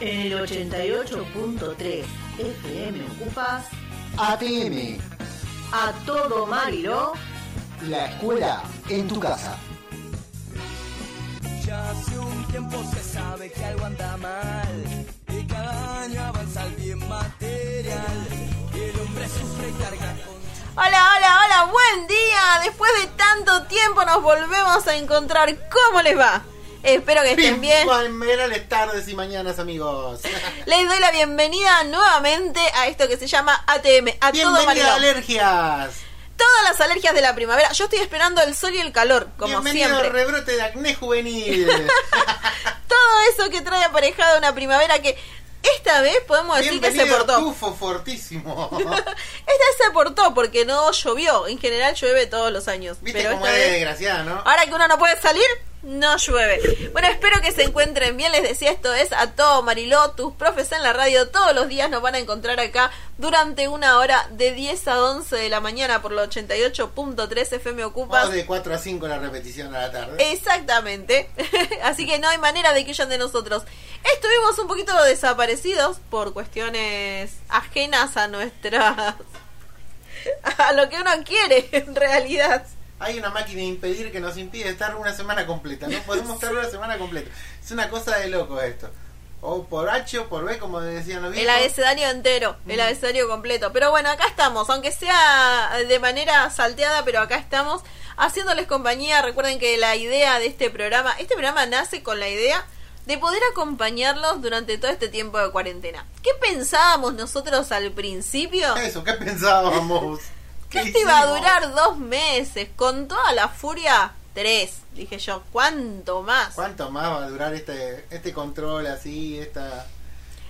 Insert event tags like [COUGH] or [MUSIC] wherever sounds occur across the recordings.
En el 88.3 FM ocupas ATM, a todo Mariló. la escuela en tu casa. Ya hace un tiempo se sabe que algo anda mal y cada año avanza el bien material. Y el hombre sufre y carga con Hola, hola, hola, buen día. Después de tanto tiempo nos volvemos a encontrar. ¿Cómo les va? Espero que estén bien. Buenas tardes y mañanas, amigos. [LAUGHS] Les doy la bienvenida nuevamente a esto que se llama ATM, a Bienvenida alergias. Todas las alergias de la primavera. Yo estoy esperando el sol y el calor, como Bienvenido siempre. rebrote de acné juvenil. [LAUGHS] Todo eso que trae aparejado una primavera que esta vez podemos decir que se portó. tufo fortísimo. [LAUGHS] Esta vez se portó porque no llovió. En general llueve todos los años. Viste pero cómo esta es vez, desgraciada, ¿no? ahora que uno no puede salir, no llueve. Bueno, espero que se encuentren bien. Les decía, esto es a todo Mariló. Tus profes en la radio todos los días nos van a encontrar acá durante una hora de 10 a 11 de la mañana por la 88.3 FM Ocupas. O de 4 a 5 la repetición a la tarde. Exactamente. [LAUGHS] Así que no hay manera de que huyan de nosotros. Estuvimos un poquito desaparecidos por cuestiones ajenas a nuestras. [LAUGHS] a lo que uno quiere, en realidad. Hay una máquina de impedir que nos impide estar una semana completa. No podemos estar una semana completa. Es una cosa de loco esto. O por H o por B, como decían los El viejos. abecedario entero, el abecedario completo. Pero bueno, acá estamos, aunque sea de manera salteada, pero acá estamos haciéndoles compañía. Recuerden que la idea de este programa, este programa nace con la idea de poder acompañarlos durante todo este tiempo de cuarentena. ¿Qué pensábamos nosotros al principio? Eso, ¿qué pensábamos? [LAUGHS] ¿Qué esto iba a durar dos meses, con toda la furia, tres. Dije yo, ¿cuánto más? ¿Cuánto más va a durar este, este control así, esta,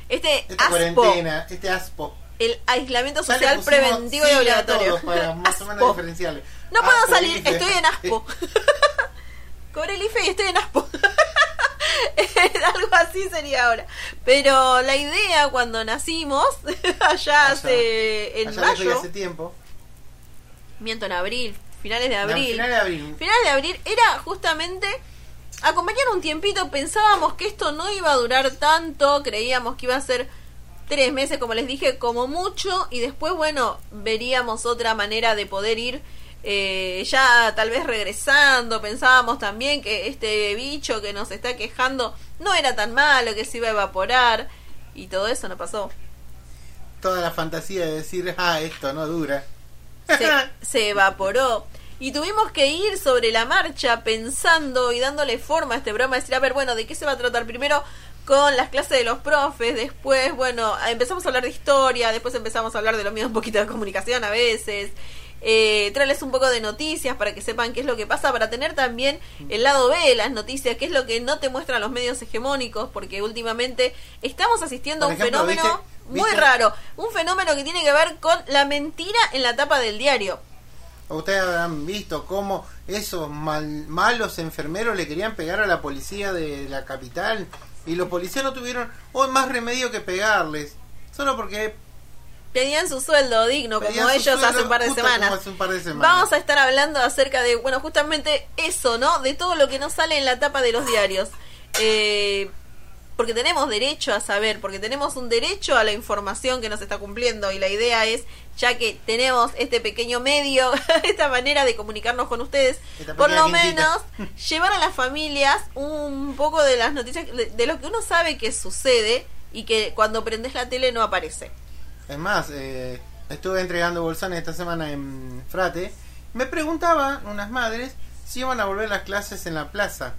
Este esta aspo, cuarentena, este aspo? el aislamiento social preventivo y obligatorio. para [LAUGHS] más o menos diferenciarle. No puedo Aspo, salir, estoy en Aspo. [LAUGHS] Cobré el IFE y estoy en Aspo. [LAUGHS] Algo así sería ahora. Pero la idea cuando nacimos, allá, hace en Allá mayo, hace tiempo. Miento en abril, finales de No, abril. final de abril. Finales de abril era justamente acompañar un tiempito. Pensábamos que esto no iba a durar tanto, creíamos que iba a ser tres meses, como les dije, como mucho, y después, bueno, veríamos otra manera de poder ir. eh, ya tal vez regresando, pensábamos también que este bicho que nos está quejando no era tan malo, que se iba a evaporar, y todo eso no pasó. Toda la fantasía de decir, ah, esto no dura. Se, se evaporó. Y tuvimos que ir sobre la marcha pensando y dándole forma a este programa, decir, a ver, bueno, ¿de qué se va a tratar primero? Con las clases de los profes, después, bueno, empezamos a hablar de historia, después empezamos a hablar de lo mío, un poquito de comunicación a veces, eh, traerles un poco de noticias para que sepan qué es lo que pasa, para tener también el lado B de las noticias, qué es lo que no te muestran los medios hegemónicos, porque últimamente estamos asistiendo Por a un ejemplo, fenómeno ¿viste- muy viste? raro, un fenómeno que tiene que ver con la mentira en la tapa del diario. Ustedes habrán visto cómo esos mal- malos enfermeros le querían pegar a la policía de la capital y los policías no tuvieron hoy más remedio que pegarles. Solo porque Pedían su sueldo digno, pedían como ellos sueldo hace un par de semanas. hace un par de semanas. Vamos a estar hablando acerca de, bueno, justamente eso, ¿no? De todo lo que no sale en la tapa de los diarios. Eh, porque tenemos derecho a saber, porque tenemos un derecho a la información que nos está cumpliendo y la idea es, ya que tenemos este pequeño medio, [LAUGHS] esta manera de comunicarnos con ustedes, Esta por lo menos quintita. [LAUGHS] llevar a las familias un poco de las noticias, de, de lo que uno sabe que sucede y que cuando prendes la tele no aparece. Es más, eh, estuve entregando bolsones esta semana en Frate. Me preguntaban unas madres si iban a volver las clases en la plaza.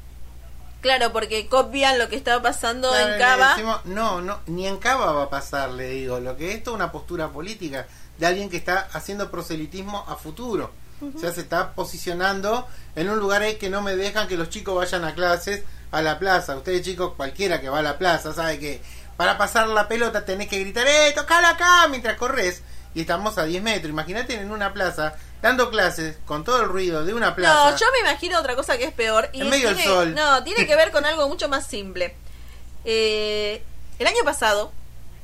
Claro, porque copian lo que estaba pasando Claro, en Cava. decimos, no, no, ni en Cava va a pasar, le digo. Lo que esto es una postura política de alguien que está haciendo proselitismo a futuro. O sea, se está posicionando en un lugar que no me dejan que los chicos vayan a clases a la plaza. Ustedes chicos, cualquiera que va a la plaza, sabe que para pasar la pelota tenés que gritar, ¡eh, tocala acá! mientras corres. Y estamos a 10 metros. Imagínate en una plaza, dando clases, con todo el ruido de una plaza. No, yo me imagino otra cosa que es peor. Y En medio del sol. No, tiene que ver con algo mucho más simple. Eh, el año pasado,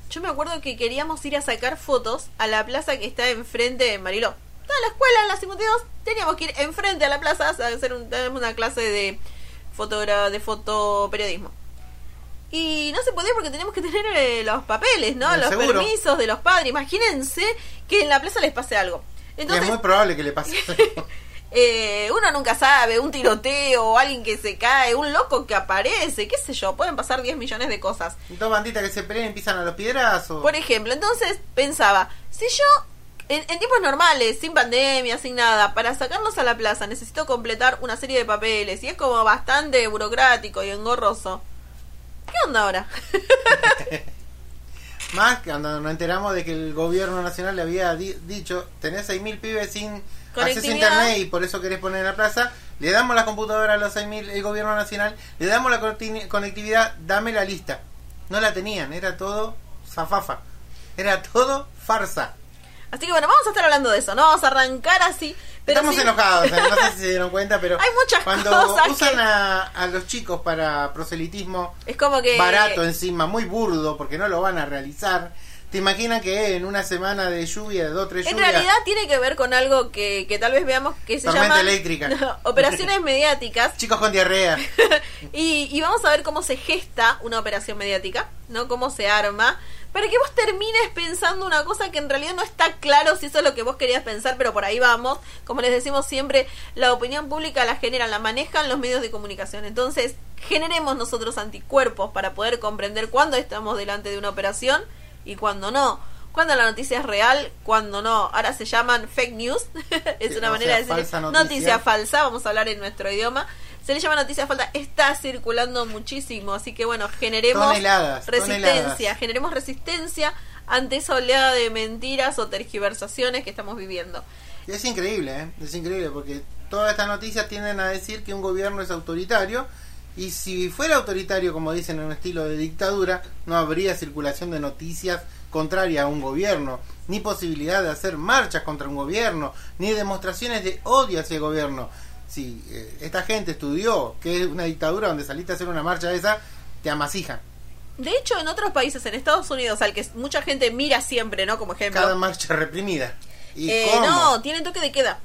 yo me acuerdo que queríamos ir a sacar fotos a la plaza que está enfrente de Mariló. Estaba la escuela en la 52, teníamos que ir enfrente a la plaza a hacer un- una clase de, fotogra de fotoperiodismo. Y no se podía porque teníamos que tener eh, los papeles, ¿no? El los seguro. permisos de los padres. Imagínense que en la plaza les pase algo. Entonces, es muy probable que le pase. [LAUGHS] eh, uno nunca sabe, un tiroteo, alguien que se cae, un loco que aparece, qué sé yo, pueden pasar 10 millones de cosas. Dos banditas que se pelean y empiezan a los piedrazos. Por ejemplo, entonces pensaba, si yo en, en tiempos normales, sin pandemia, sin nada, para sacarlos a la plaza necesito completar una serie de papeles y es como bastante burocrático y engorroso. ¿Qué onda ahora? [LAUGHS] Más que cuando nos enteramos de que el gobierno nacional le había di- dicho, tenés 6.000 pibes sin acceso a internet y por eso querés poner en la plaza, le damos la computadora a los 6.000, el gobierno nacional, le damos la conectividad, dame la lista. No la tenían, era todo zafafa, era todo farsa. Así que bueno, vamos a estar hablando de eso, ¿no? Vamos a arrancar así. Pero Estamos sí- enojados, ¿eh? no sé si se dieron [LAUGHS] cuenta, pero Hay muchas cuando cosas usan que- a, a los chicos para proselitismo Es como que... barato encima, muy burdo, porque no lo van a realizar, te imaginas que en una semana de lluvia, de dos, tres En lluvias, realidad tiene que ver con algo que, que tal vez veamos que se llama eléctrica. [LAUGHS] operaciones [LAUGHS] mediáticas chicos con diarrea, y, y vamos a ver cómo se gesta una operación mediática, ¿no? Cómo se arma, para que vos termines pensando una cosa que en realidad no está claro si eso es lo que vos querías pensar, pero por ahí vamos. Como les decimos siempre, la opinión pública la generan, la manejan los medios de comunicación. Entonces, generemos nosotros anticuerpos para poder comprender cuándo estamos delante de una operación y cuándo no. Cuando la noticia es real, cuando no. Ahora se llaman fake news. [LAUGHS] es Sí, una manera de decir falsa noticia. noticia. falsa. Vamos a hablar en nuestro idioma. Se le llama noticia falsa. Está circulando muchísimo. Así que bueno, generemos Toneladas, resistencia. toneladas. Generemos resistencia ante esa oleada de mentiras o tergiversaciones que estamos viviendo. Y es increíble, ¿eh? es increíble, porque todas estas noticias tienden a decir que un gobierno es autoritario, y si fuera autoritario, como dicen en un estilo de dictadura, no habría circulación de noticias contrarias a un gobierno, ni posibilidad de hacer marchas contra un gobierno, ni demostraciones de odio hacia el gobierno. Si eh, esta gente estudió que es una dictadura donde saliste a hacer una marcha de esa, te amasijan. De hecho, en otros países, en Estados Unidos, al que mucha gente mira siempre, ¿no? Como ejemplo. Cada marcha reprimida. ¿Y Eh, cómo? no, tienen toque de queda.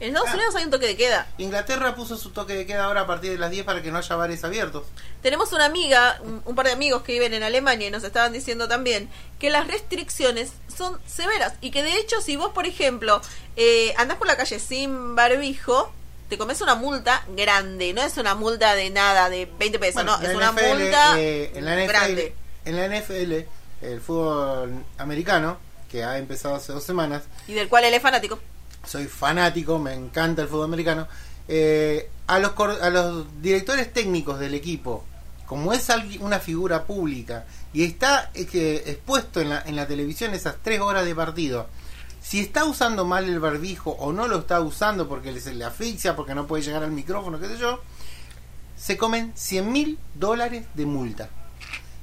En Estados Ah. Unidos hay un toque de queda. Inglaterra puso su toque de queda ahora a partir de las 10 para que no haya bares abiertos. Tenemos una amiga, un, un par de amigos que viven en Alemania y nos estaban diciendo también que las restricciones son severas y que de hecho si vos, por ejemplo, eh, andás por la calle sin barbijo, te comes una multa grande. No es una multa de nada, de 20 pesos, Bueno, no, es una NFL, multa eh, en la NFL, grande. En la NFL, el fútbol americano, que ha empezado hace dos semanas, Y del cual él es fanático. Soy fanático, me encanta el fútbol americano. eh, a, los, a los directores técnicos del equipo, como es una figura pública y está expuesto en la, en la televisión esas tres horas de partido, si está usando mal el barbijo o no lo está usando porque se le asfixia, porque no puede llegar al micrófono, qué sé yo, se comen 100 mil dólares de multa.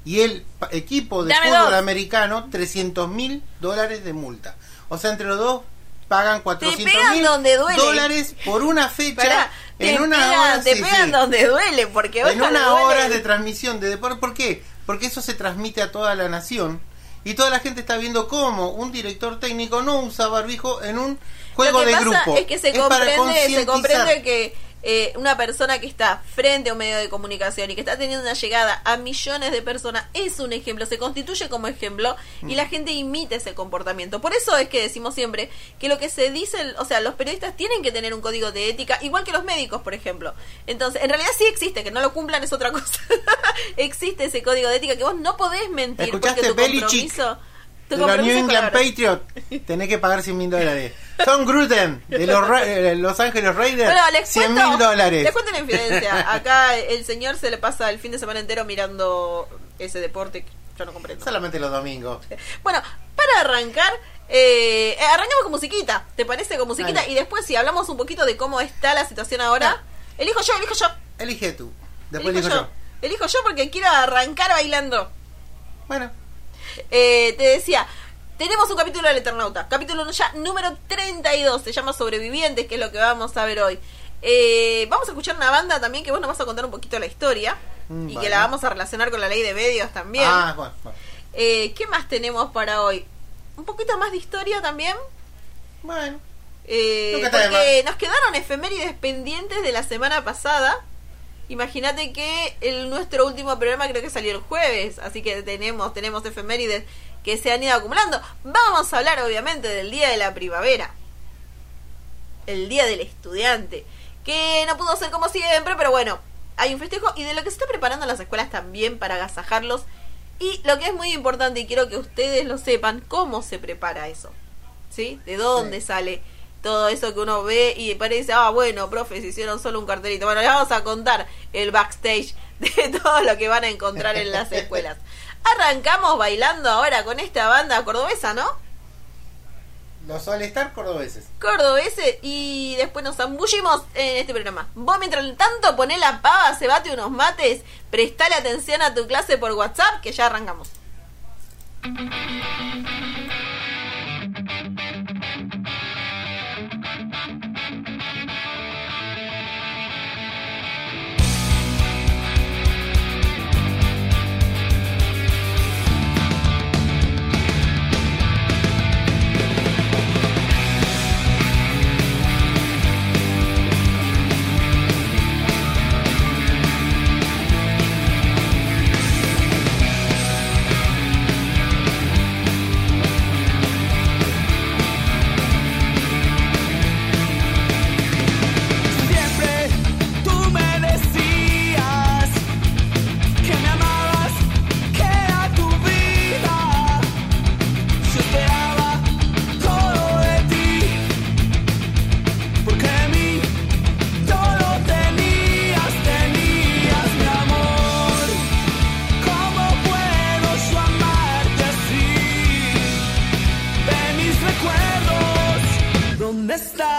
Y el equipo de Dame fútbol dos. americano, 300 mil dólares de multa. O sea, entre los dos pagan 400 pegan mil dólares por una fecha Pará, te en una pegan, hora te sí, pegan sí. donde duele, porque vos en una hora de transmisión de deporte. ¿Por qué? Porque eso se transmite a toda la nación y toda la gente está viendo cómo un director técnico no usa barbijo en un juego Lo que de pasa grupo. Es que se comprende, se comprende que eh, una persona que está frente a un medio de comunicación y que está teniendo una llegada a millones de personas es un ejemplo, se constituye como ejemplo y Mm. la gente imita ese comportamiento. Por eso es que decimos siempre que lo que se dice, o sea, los periodistas tienen que tener un código de ética, igual que los médicos, por ejemplo. Entonces, en realidad sí existe, que no lo cumplan es otra [LAUGHS] cosa. existe ese código de ética que vos no podés mentir ¿Escuchaste porque tu compromiso... compromiso New England. Patriots [LAUGHS] tenés que pagar 100 mil dólares. Tom Gruden de los, Ra- eh, Los Ángeles Raiders Bueno, les 100 cuento, mil dólares. Les cuento una infidencia. [LAUGHS] Acá el señor se le pasa el fin de semana entero mirando ese deporte que yo no comprendo. Solamente los domingos. [LAUGHS] Bueno, para arrancar, eh, arrancamos con musiquita. ¿Te parece con musiquita? Y después, si hablamos un poquito de cómo está la situación ahora, elijo yo, elijo yo. Elige tú. Después elijo elijo yo. yo. Elijo yo porque quiero arrancar bailando. Bueno, Eh, te decía, tenemos un capítulo del Eternauta, capítulo ya número 32, se llama Sobrevivientes, que es lo que vamos a ver hoy. Eh, vamos a escuchar una banda también que vos nos vas a contar un poquito la historia Mm, y vale. que la vamos a relacionar con la ley de medios también. ah, bueno, bueno. Eh, ¿Qué más tenemos para hoy? Un poquito más de historia también. Bueno, Eh, porque nos quedaron efemérides pendientes de la semana pasada. Imagínate que el, nuestro último programa creo que salió el jueves, así que tenemos, tenemos efemérides que se han ido acumulando. Vamos a hablar obviamente del Día de la Primavera, el Día del Estudiante, que no pudo ser como siempre, pero bueno, hay un festejo y de lo que se está preparando en las escuelas también para agasajarlos. Y lo que es muy importante y quiero que ustedes lo sepan, cómo se prepara eso. ¿Sí? ¿De dónde Sí. sale todo eso que uno ve y parece, ah, bueno, profes, hicieron solo un cartelito. Bueno, les vamos a contar el backstage de [LAUGHS] todo lo que van a encontrar en las escuelas. Arrancamos bailando ahora con esta banda cordobesa, ¿no? Los All-Star cordobeses. cordobeses y después nos zambullimos en este programa. Vos mientras tanto poné la pava, se bate unos mates, prestale atención a tu clase por WhatsApp que ya arrancamos. Recuerdos, ¿dónde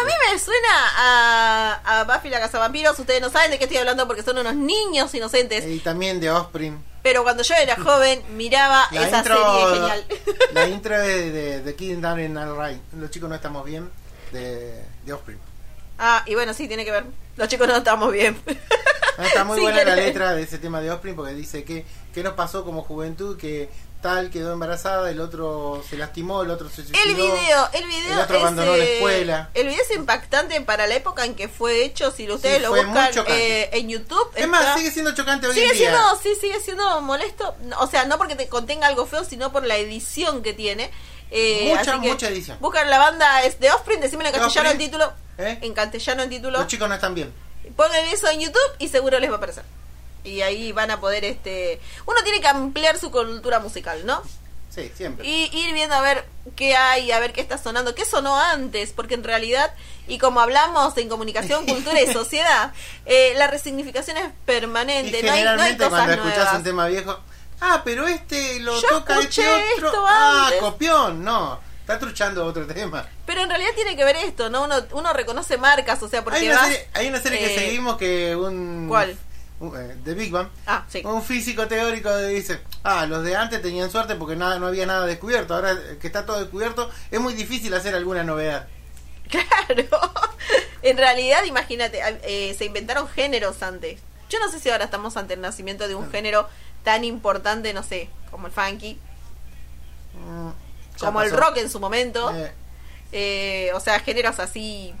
A mí me suena a, a Buffy la Cazavampiros. Ustedes no saben de qué estoy hablando porque son unos niños inocentes. Y también de Offspring. Pero cuando yo era joven, miraba La esa intro, serie genial. [LAUGHS] la intro de, de, de Kid Down in All Right. Los chicos no estamos bien. De, de Offspring. ah, y bueno, sí, tiene que ver. Los chicos no estamos bien. Está muy [LAUGHS] Sí, buena la letra de ese tema de Offspring porque dice que, que nos pasó como juventud que tal quedó embarazada, el otro se lastimó, el otro se suicidó. El video, el video El otro es, abandonó la eh, escuela. El video es impactante para la época en que fue hecho. Si ustedes Sí, lo buscan eh, en YouTube, Es más, sigue siendo chocante hoy sigue en día. siendo, sí, sigue siendo molesto. O sea, no porque te contenga algo feo, sino por la edición que tiene. Eh, Mucha, así que mucha edición. Buscan la banda es de Offspring, decímelo en castellano el título. ¿Eh? En castellano el título. Los chicos no están bien. Pongan eso en YouTube y seguro les va a aparecer. Y ahí van a poder, este... Uno tiene que ampliar su cultura musical, ¿no? Sí, siempre. Y ir viendo a ver qué hay, a ver qué está sonando, qué sonó antes, porque en realidad, y como hablamos en comunicación, [LAUGHS] cultura y sociedad, eh, la resignificación es Y permanente, no hay, no hay cosas cuando escuchás nuevas. un tema viejo, Ah, pero este lo Yo toca este otro. esto ah, antes. copión. No, está truchando otro tema. Pero en realidad tiene que ver esto, ¿no? Uno, uno reconoce marcas, o sea, porque Hay una, vas- serie, hay una serie que eh, seguimos que un. ¿Cuál? Eh, de Big Bang. Ah, sí. Un físico teórico dice: Ah, los de antes tenían suerte porque nada, no había nada descubierto. Ahora que está todo descubierto, es muy difícil hacer alguna novedad. [LAUGHS] Claro. en realidad, imagínate, eh, se inventaron géneros antes. Yo no sé si ahora estamos ante el nacimiento de un género tan importante, no sé, como el funky, Mm, como el rock en su momento. Eh, Eh, o sea, géneros así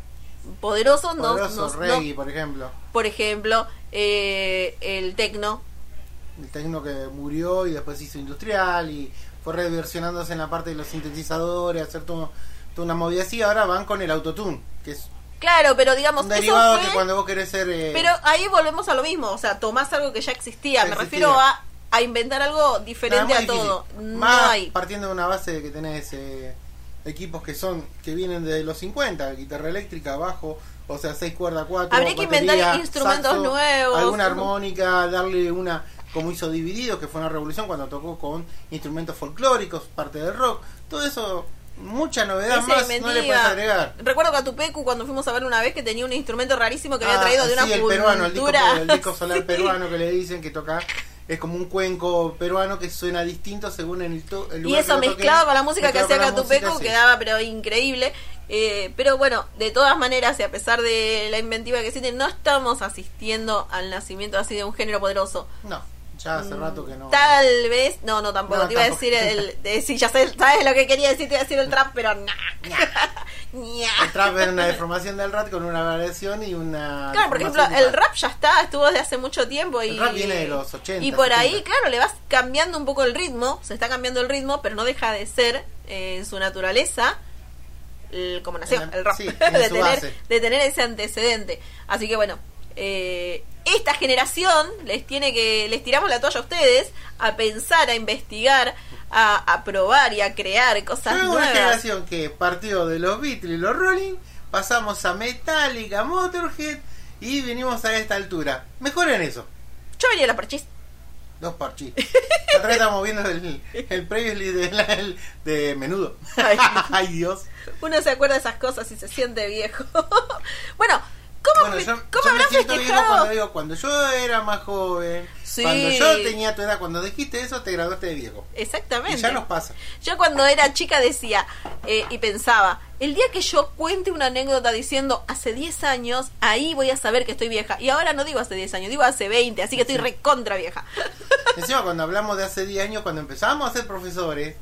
poderosos, no, poderoso, no- no- reggae, por ejemplo. por ejemplo, eh, el tecno. El tecno que murió y después se hizo industrial y fue reversionándose en la parte de los sintetizadores, hacer todo, toda una movida así. Ahora van con el autotune, que es Claro, pero digamos, un eso derivado fue... que cuando vos querés ser. eh, Pero ahí volvemos a lo mismo, o sea, tomás algo que ya existía. Ya Me existía. refiero a, a inventar algo diferente a todo. No hay. partiendo de una base de que tenés eh, equipos que son que vienen de los 50, guitarra eléctrica, bajo, o sea, seis cuerdas, cuatro. Habría que inventar instrumentos nuevos. Alguna armónica, darle una. Como hizo Divididos, que fue una revolución cuando tocó con instrumentos folclóricos, parte del rock. Todo eso, mucha novedad más, no le puedes agregar. Recuerdo que a Tupecu cuando fuimos a ver una vez que tenía un instrumento rarísimo que había Ah, traído de una sí, el peruano, el disco, el disco solar [LAUGHS] peruano que le dicen que toca. Es como un cuenco peruano que suena distinto según el, to- el Y lugar eso que mezclado con la música que hacía Catupecu sí. quedaba pero increíble. Eh, pero bueno, de todas maneras, y a pesar de la inventiva que existe, no estamos asistiendo al nacimiento así de un género poderoso. No, ya hace rato que no. Tal vez, no, no, tampoco. No, te iba a decir el, de- sí, ya sé, sabes lo que quería decir, te iba a decir el trap, pero nah. [LAUGHS] Ña. El trap era una deformación del rap con una variación y una. Claro, por ejemplo, el rap ya está, estuvo desde hace mucho tiempo y... El rap viene de los 80, Y por ahí, 70. claro, le vas cambiando un poco el ritmo, se está cambiando el ritmo, pero no deja de ser eh, en su naturaleza el- como nació el rap, sí, [LAUGHS] en de, su tener, base. de tener ese antecedente. Así que bueno, eh, esta generación les tiene que, les tiramos la toalla a ustedes a pensar, a investigar, a, a probar y a crear cosas Fue una nuevas. generación que partió de los Beatles y los Rolling, pasamos a Metallica, Motorhead y venimos a esta altura. Mejor en eso. Yo venía a la parchís. Dos parchis. La otra vez estábamos viendo el, el previously de, la- el- de menudo. Ay. [LAUGHS] Ay, Dios. Uno se acuerda de esas cosas y se siente viejo. [LAUGHS] bueno, ¿cómo, Bueno, yo, cómo yo me habrás siento viejo cuando digo, cuando yo era más joven, Sí. cuando yo tenía tu edad, cuando dijiste eso, te graduaste de viejo. Exactamente. Y ya nos pasa. Yo cuando era chica decía eh, y pensaba, el día que yo cuente una anécdota diciendo hace 10 años, ahí voy a saber que estoy vieja. Y ahora no digo hace 10 años, digo hace 20, así que estoy recontra vieja. Encima, cuando hablamos de hace 10 años, cuando empezamos a ser profesores,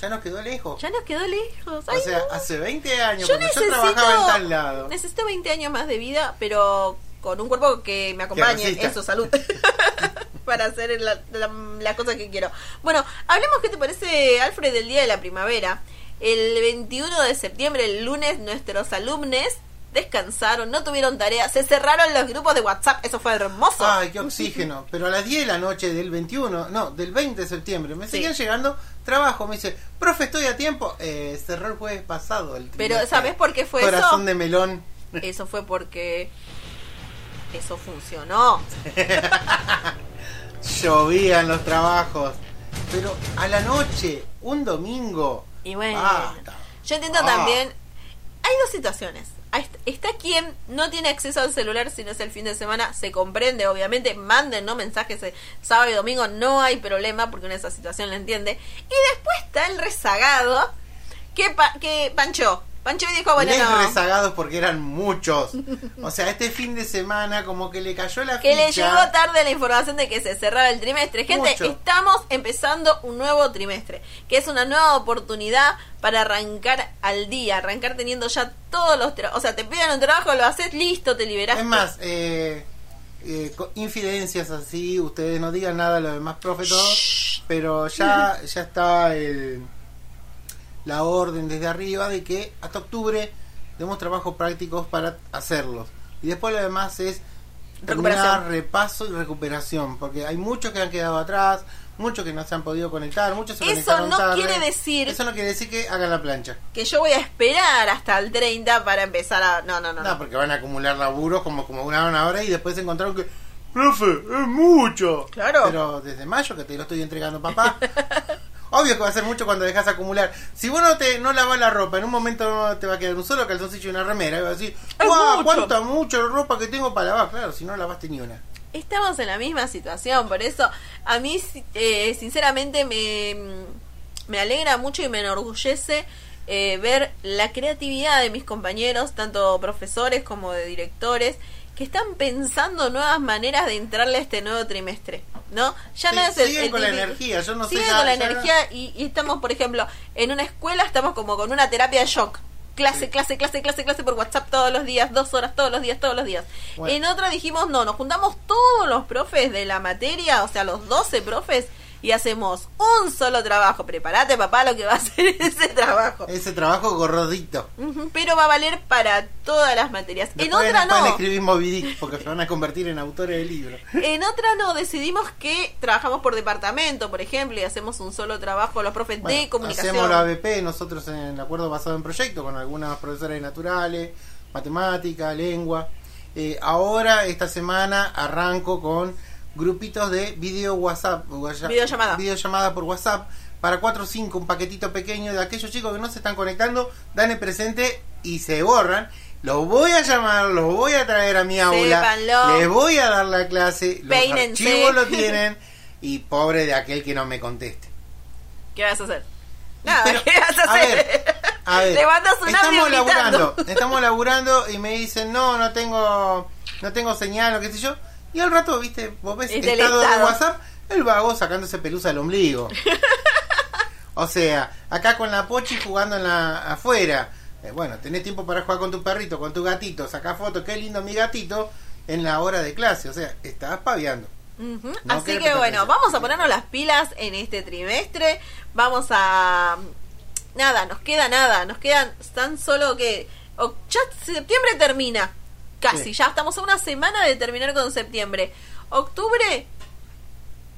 ya nos quedó lejos. ya nos quedó lejos. O Ay, sea, no. hace 20 años, yo cuando necesito, yo trabajaba en tal lado. necesito 20 años más de vida, pero con un cuerpo que me acompañe en su salud. [LAUGHS] para hacer la, la, la cosa que quiero. Bueno, hablemos qué te parece, Alfred, del Día de la Primavera. El 21 de septiembre, el lunes, nuestros alumnos descansaron, no tuvieron tarea, se cerraron los grupos de WhatsApp, eso fue hermoso. Ay, qué oxígeno. Pero a las 10 de la noche del 21, no, del 20 de septiembre, me Sí. seguían llegando trabajo. Me dice, profe, estoy a tiempo. Eh, cerró el jueves pasado. El Pero. ¿sabes por qué fue Corazón eso? de melón. [LAUGHS] Eso fue porque eso funcionó. [LAUGHS] Llovían los trabajos. Pero a la noche, un domingo. Y bueno, basta. yo entiendo Ah. también, hay dos situaciones. Está quien no tiene acceso al celular si no es el fin de semana, se comprende, obviamente, manden no mensajes eh, sábado y domingo, no hay problema porque uno esa situación la entiende. Y después está el rezagado. Que, pa- que panchó. Panchó y dijo, bueno, Les no. rezagados porque eran muchos. O sea, este fin de semana como que le cayó la Que le llegó tarde la información de que se cerraba el trimestre. Gente, Mucho. estamos empezando un nuevo trimestre, que es una nueva oportunidad para arrancar al día, arrancar teniendo ya todos los trabajos. O sea, te piden un trabajo, lo haces, listo, te liberaste. Es más, eh, eh, infidencias así, ustedes no digan nada a los demás profes, todo, pero ya, ya está el, la orden desde arriba de que hasta octubre demos trabajos prácticos para hacerlos. Y después lo demás es terminar repaso y recuperación, porque hay muchos que han quedado atrás, muchos que no se han podido conectar, muchos se Eso no tarde. quiere decir- Eso no quiere decir que hagan la plancha. Que yo voy a esperar hasta el 30 para empezar a... No, no, no. No, no. porque van a acumular laburos como como una hora y después se encontraron que profe, es mucho. Claro. Pero desde mayo que te lo estoy entregando, papá. [LAUGHS] Obvio que va a ser mucho cuando dejas acumular. Si vos no te no lavas la ropa, en un momento te va a quedar un solo calzoncillo y una remera. Y vas a decir, ¡guau! mucho". ¿Cuánta mucha ropa que tengo para lavar? Claro, si no lavaste ni una. Estamos en la misma situación, por eso a mí eh, sinceramente me, me alegra mucho y me enorgullece eh, ver la creatividad de mis compañeros, tanto profesores como de directores, que están pensando nuevas maneras de entrarle a este nuevo trimestre, ¿no? Ya Sí, no es el, siguen el con la energía, yo no sé siguen con la no- energía y, y estamos, por ejemplo, en una escuela estamos como con una terapia de shock. Clase, Sí. clase, clase, clase, clase por WhatsApp todos los días, dos horas todos los días, todos los días. Bueno. En otra dijimos, no, nos juntamos todos los profes de la materia, o sea, los 12 profes, y hacemos un solo trabajo. Prepárate, papá, lo que va a ser [LAUGHS] ese trabajo. Ese trabajo gordito. Ujú, Pero va a valer para todas las materias. En Después otra pueden no. escribir Moby Dick porque se van a convertir en autores de libros. [LAUGHS] En otra no, decidimos que trabajamos por departamento, por ejemplo, y hacemos un solo trabajo los profes de Bueno, comunicación. Hacemos la ABP nosotros en el acuerdo basado en proyecto con algunas profesoras de naturales, matemática, lengua. Eh, ahora, esta semana, arranco con grupitos de video WhatsApp. whats- Videollamada. Videollamada por WhatsApp para 4 o 5, un paquetito pequeño de aquellos chicos que no se están conectando, dan el presente y se borran. Los voy a llamar, los voy a traer a mi aula, Sépanlo. les voy a dar la clase, los Peínense. archivos lo [LAUGHS] tienen y pobre de aquel que no me conteste. ¿Qué vas a hacer? Nada, Pero, ¿qué vas a a hacer? ver, A ver, Le mandas un audio estamos laburando, estamos laburando y me dicen, no, no tengo, no tengo señal o qué sé yo. Y al rato, viste, vos ves Es del estado de. WhatsApp, el vago sacándose pelusa del ombligo. [LAUGHS] o sea, acá con la pochi jugando en la afuera. Eh, bueno, tenés tiempo para jugar con tu perrito, con tu gatito, sacar fotos, qué lindo mi gatito, en la hora de clase. O sea, estás paviando. No Así que bueno, vamos a ponernos las pilas en este trimestre. Vamos a... Nada, nos queda nada. Nos quedan tan solo que... o- Ya septiembre termina. Casi, Sí. ya estamos a una semana de terminar con septiembre. Octubre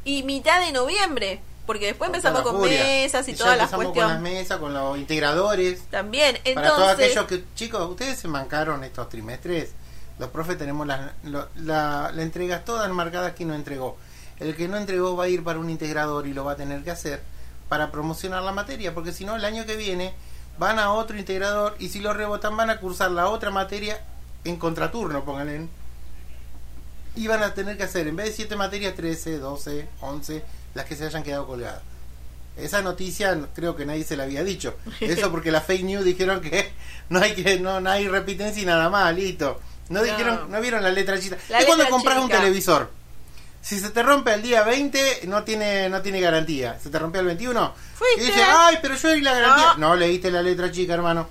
y mitad de noviembre. Porque después empezamos la con furia. mesas y, todas las empezamos con cuestiones. las mesas, con los integradores. También, Para todos entonces... aquellos que, chicos, ustedes se mancaron estos trimestres. Los profes tenemos las lo- la, la entregas todas marcadas que no entregó. El que no entregó va a ir para un integrador y lo va a tener que hacer para promocionar la materia, porque si no, el año que viene van a otro integrador y si lo rebotan van a cursar la otra materia en contraturno, pónganle. Y van a tener que hacer, en vez de 7 materias, 13, 12, 11, las que se hayan quedado colgadas. Esa noticia no- creo que nadie se la había dicho. Eso [LAUGHS] porque las fake news dijeron que no hay que no, no hay repitencia y nada más, listo. No, No. dijeron, no vieron la letra chica. La es cuando compras un televisor. Si se te rompe el día 20, no tiene no tiene garantía. ¿Se te rompió el 21? Fuiste. Y dice, ay, pero yo di la garantía. No. No, leíste la letra chica, hermano.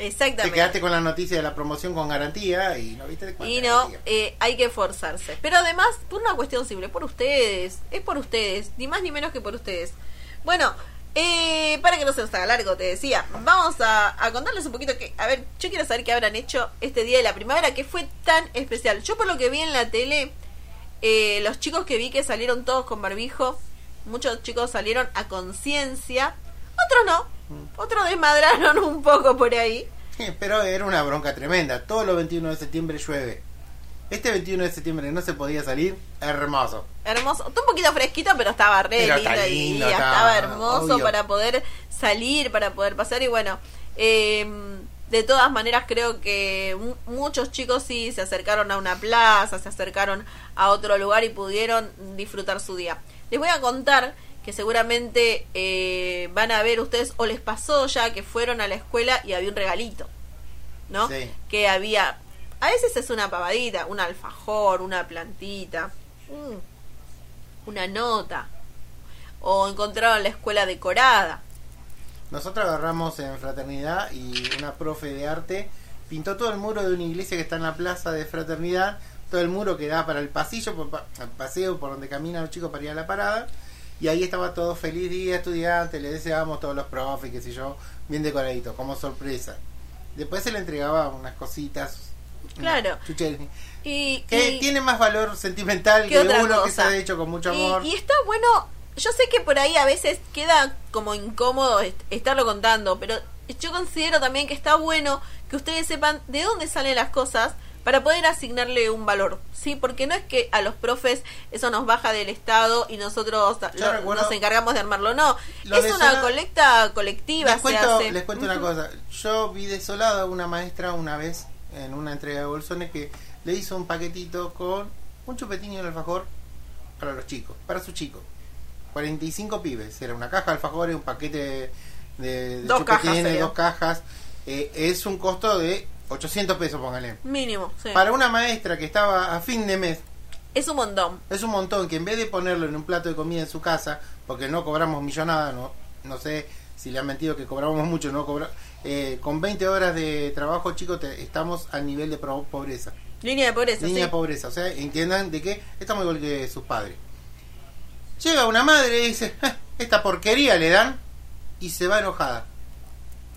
Te Exactamente. quedaste con la noticia de la promoción con garantía y no viste cuánta Y no, eh, hay que forzarse. Pero además, por una cuestión simple, por ustedes. Es por ustedes, ni más ni menos que por ustedes. Bueno, eh, para que no se nos haga largo, te decía, vamos a, a contarles un poquito que, a ver, yo quiero saber qué habrán hecho este día de la primavera, que fue tan especial. Yo por lo que vi en la tele, eh, los chicos que vi que salieron todos con barbijo, muchos chicos salieron a conciencia, otros no, otros desmadraron un poco por ahí. Pero era una bronca tremenda. Todos los 21 de septiembre llueve. Este 21 de septiembre no se podía salir. Hermoso. Hermoso, está un poquito fresquito, pero estaba re Pero lindo lindo, está, estaba hermoso obvio. para poder salir, para poder pasar y bueno, eh, de todas maneras creo que mu- muchos chicos sí se acercaron a una plaza, se acercaron a otro lugar y pudieron disfrutar su día. Les voy a contar que seguramente eh, van a ver ustedes o les pasó ya que fueron a la escuela y había un regalito, ¿no? Sí. Que había, a veces es una pavadita, un alfajor, una plantita, mm, una nota, o encontraron la escuela decorada. Nosotros agarramos en fraternidad y una profe de arte pintó todo el muro de una iglesia que está en la plaza de fraternidad, todo el muro que da para el pasillo, por al paseo por donde caminan los chicos para ir a la parada. Y ahí estaba todo feliz día estudiante, le deseábamos todos los profes, qué sé yo, bien decoradito, como sorpresa. Después se le entregaba unas cositas. Claro. Y, Que y- tiene más valor sentimental ¿Qué que otra uno que se cosa? ha hecho con mucho y- amor. y está bueno, yo sé que por ahí a veces queda como incómodo est- estarlo contando, pero yo considero también que está bueno que ustedes sepan de dónde salen las cosas para poder asignarle un valor, ¿sí? Porque no es que a los profes eso nos baja del Estado y nosotros lo- nos encargamos de armarlo, no. Es una colecta colectiva, Les cuento, hace. les cuento una cosa. Yo vi desolada a una maestra una vez en una entrega de bolsones que le hizo un paquetito con un chupetín y un alfajor para los chicos, para sus chicos. 45 pibes. Era una caja de alfajores, un paquete de, de Dos cajas dos cajas. Eh, es un costo de 800 pesos, póngale. Mínimo, sí. Para una maestra que estaba a fin de mes, Es un montón. es un montón que en vez de ponerlo en un plato de comida en su casa, porque no cobramos millonada, no, no sé si le han mentido que cobramos mucho, no cobra, eh, con 20 horas de trabajo, chicos, te- estamos al nivel de pro- pobreza, Línea de pobreza, línea de pobreza, o sea, entiendan de que estamos igual que sus padres. Llega una madre y dice, "Ja, esta porquería le dan y se va enojada.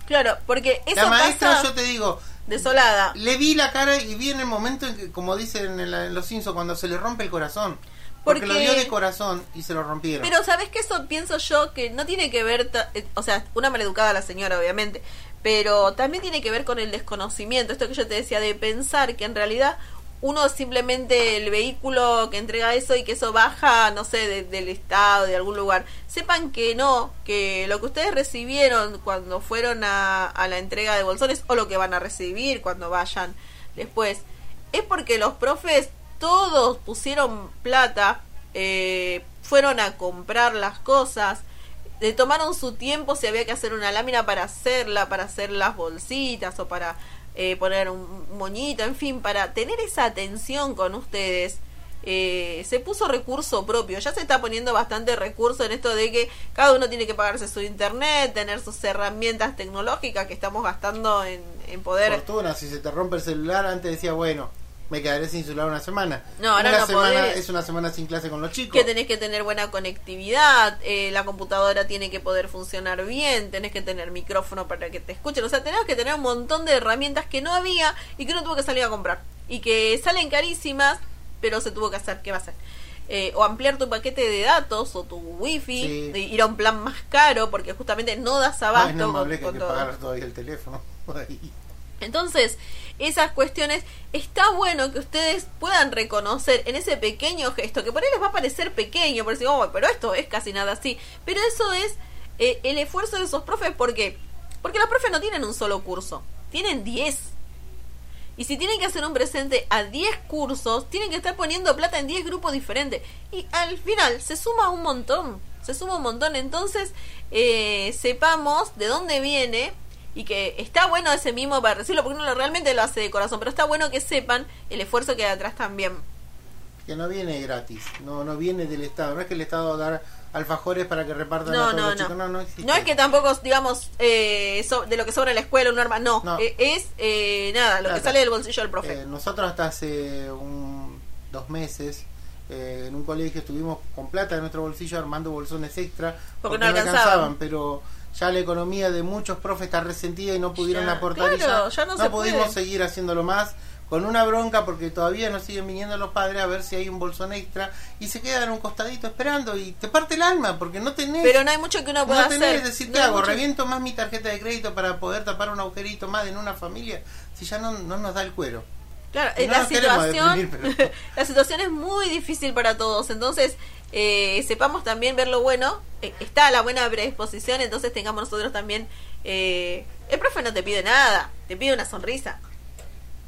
Claro, porque eso La maestra, pasa yo te digo, desolada. le vi la cara y vi en el momento en que, como dicen en, la- en los Simpsons, cuando se le rompe el corazón. Porque, Porque- lo dio de corazón y se lo rompieron. Pero sabes que eso pienso yo que no tiene que ver, eh, o sea, una maleducada la señora obviamente, pero también tiene que ver con el desconocimiento, esto que yo te decía de pensar que en realidad uno simplemente el vehículo que entrega eso y que eso baja, no sé, de- del estado, de algún lugar. Sepan que no, que lo que ustedes recibieron cuando fueron a, a la entrega de bolsones o lo que van a recibir cuando vayan después, es porque los profes todos pusieron plata, eh, fueron a comprar las cosas, le tomaron su tiempo si había que hacer una lámina para hacerla, para hacer las bolsitas o para eh, poner un moñito, en fin, para tener esa atención con ustedes. eh, se puso recurso propio, ya se está poniendo bastante recurso en esto de que cada uno tiene que pagarse su internet, tener sus herramientas tecnológicas que estamos gastando en, en poder Fortuna, si se te rompe el celular, antes decía, bueno, me quedaré sin celular una semana. No, ahora una no semana podés. es una semana sin clase con los chicos. que tenés que tener buena conectividad, eh, la computadora tiene que poder funcionar bien, tenés que tener micrófono para que te escuchen, o sea, tenés que tener un montón de herramientas que no había y que uno tuvo que salir a comprar y que salen carísimas, pero se tuvo que hacer, ¿qué va a hacer? Eh, o ampliar tu paquete de datos o tu wifi, Sí. ir a un plan más caro porque justamente no das abasto Ay, no con- con que todo. pagar todavía el teléfono. [LAUGHS] Ay. Entonces, esas cuestiones, está bueno que ustedes puedan reconocer en ese pequeño gesto, que por ahí les va a parecer pequeño, por decir, oh, pero esto es casi nada así. Pero eso es eh, el esfuerzo de esos profes, ¿por qué? Porque los profes no tienen un solo curso, tienen 10. Y si tienen que hacer un presente a 10 cursos, tienen que estar poniendo plata en 10 grupos diferentes. Y al final se suma un montón. Se suma un montón. Entonces, eh, sepamos de dónde viene. Y que está bueno ese mimo para recibirlo, porque uno realmente lo hace de corazón. Pero está bueno que sepan el esfuerzo que hay atrás también. Que no viene gratis, no no viene del Estado. No es que el Estado va a dar alfajores para que repartan a No, todos no, los no. chicos. No, no, existe. No es que tampoco, digamos, eh, so- de lo que sobra en la escuela, un arma. No, No. Eh, es eh, nada, lo que sale del bolsillo del profe. Eh, nosotros hasta hace un, dos meses eh, en un colegio estuvimos con plata de nuestro bolsillo armando bolsones extra Porque no alcanzaban. pero ya la economía de muchos profes está resentida y no pudieron Ya, aportar y claro, ya, ya no se pudimos puede. seguir haciéndolo más con una bronca porque todavía nos siguen viniendo los padres a ver si hay un bolsón extra y se quedan en un costadito esperando y te parte el alma porque no tenés Pero no hay mucho que uno pueda no tenés, hacer. es decir, No ¿qué hay hago? mucho- ¿Reviento más mi tarjeta de crédito para poder tapar un agujerito más en una familia? Si ya no, no nos da el cuero. Claro, eh, no la situación deprimir, pero- [LAUGHS] la situación es muy difícil para todos, entonces eh, sepamos también ver lo bueno, eh, está la buena predisposición, entonces tengamos nosotros también eh, el profe no te pide nada, te pide una sonrisa,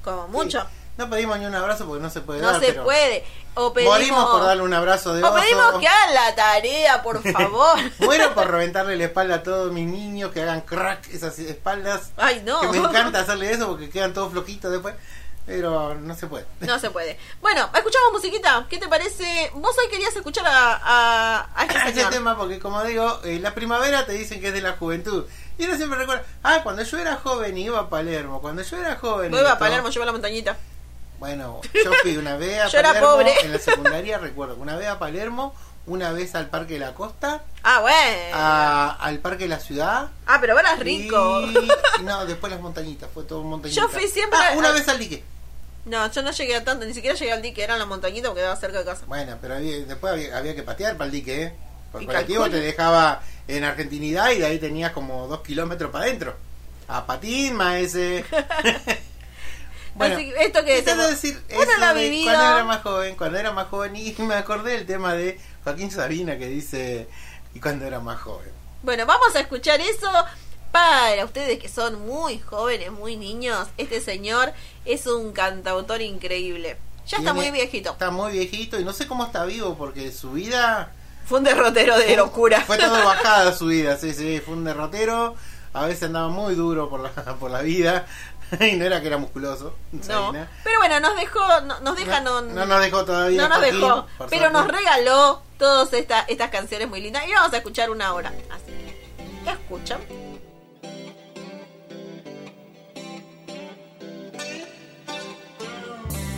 como mucho, Sí. No pedimos ni un abrazo porque no se puede no dar, se pero puede, o pedimos, Morimos por darle un abrazo de o oso. pedimos que hagan la tarea, por [LAUGHS] favor. Muero por reventarle la espalda a todos mis niños que hagan crack esas espaldas. Ay, no. Que me encanta hacerle eso porque quedan todos flojitos después. Pero no se puede. No se puede. Bueno, escuchamos musiquita. ¿Qué te parece? Vos hoy querías escuchar a, a, a este [LAUGHS] ese señor. tema porque como digo eh, la primavera te dicen que es de la juventud y uno siempre recuerda ah cuando yo era joven iba a Palermo cuando yo era joven Vos iba a esto". Palermo, lleva la montañita. bueno yo fui una vez a [LAUGHS] Yo era Palermo pobre. en la secundaria recuerdo una vez a Palermo una vez al Parque de la Costa Ah, bueno. a- al Parque de la Ciudad Ah, pero vos eras rico. y, no después las montañitas fue todo montañita Yo fui siempre ah, una vez al dique No, yo no llegué a tanto, ni siquiera llegué al dique, era en la montañita porque quedaba cerca de casa. bueno pero había- después había, había que patear para el dique ¿eh? Porque Y el colectivo calculo. te dejaba en Argentinidad y de ahí tenías como dos kilómetros para adentro a patín maese [LAUGHS] [LAUGHS] Bueno, Así que esto que decimos, decir uno eso lo ha de vivido. cuando era más joven, cuando era más joven y me acordé del tema de Joaquín Sabina que dice y cuando era más joven. Bueno, vamos a escuchar eso para ustedes que son muy jóvenes, muy niños. Este señor es un cantautor increíble. Ya está Tiene- muy viejito. Está muy viejito y no sé cómo está vivo porque su vida Fue un derrotero de locura. fue todo [LAUGHS] bajada su vida, sí, sí, fue un derrotero, a veces andaba muy duro por la, [LAUGHS] por la vida [LAUGHS] y no era que era musculoso. No, Sabina. pero bueno, nos dejó, no- nos deja, no, no, no nos dejó todavía. no nos Joaquín, dejó, pero nos regaló todas esta- estas canciones muy lindas y vamos a escuchar una hora. Así que, escuchan.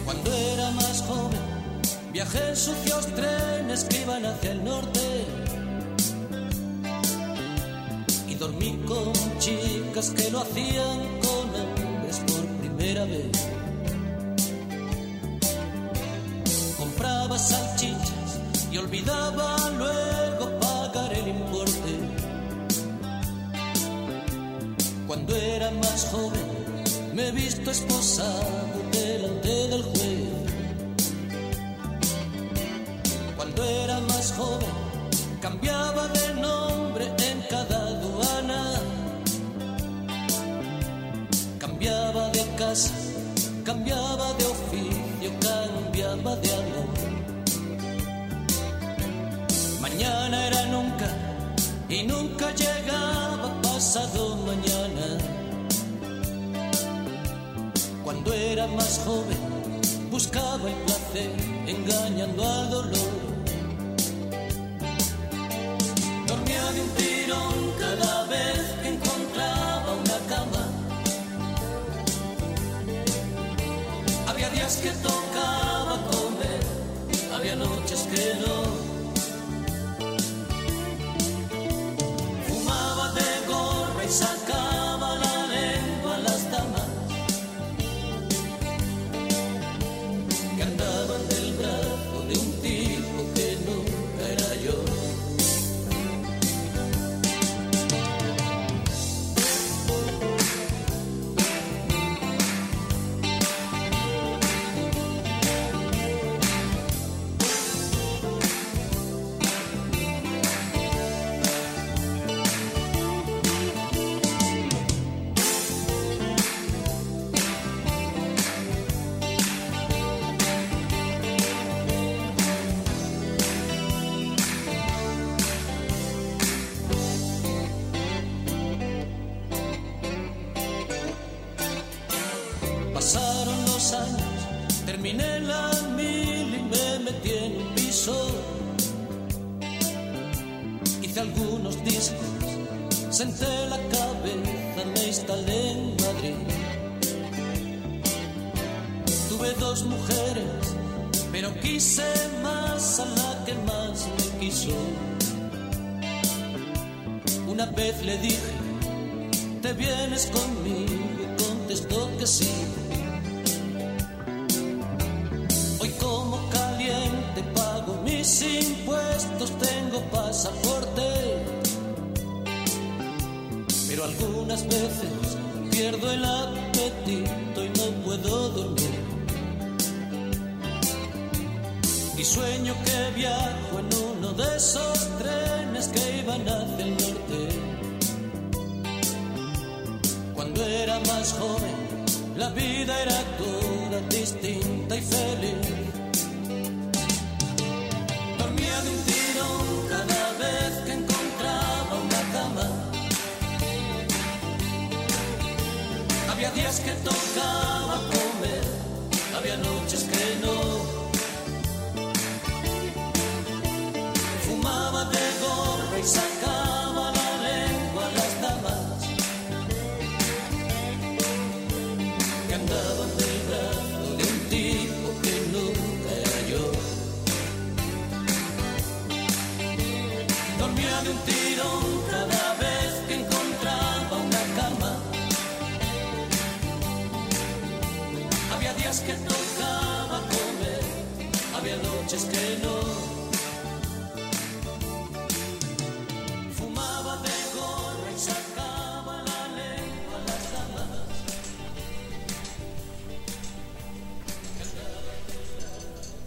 Cuando era más joven, viajé en sucios trenes que iban hacia el norte. Y dormí con chicas que lo hacían con hombres por primera vez. Compraba salchichas y olvidaba luego pagar el importe. Cuando era más joven, me he visto esposado delante del juez. Cuando era más joven, cambiaba de nombre en cada aduana. Cambiaba de casa, cambiaba de oficio, cambiaba de amor. Mañana era nunca y nunca llegaba pasado mañana. Cuando era más joven, buscaba el placer engañando al dolor. Dormía de un tirón cada vez que encontraba una cama. Había días que tocaba comer, había noches que no. Días que tocaba que. Fumaba y sacaba la lengua a las.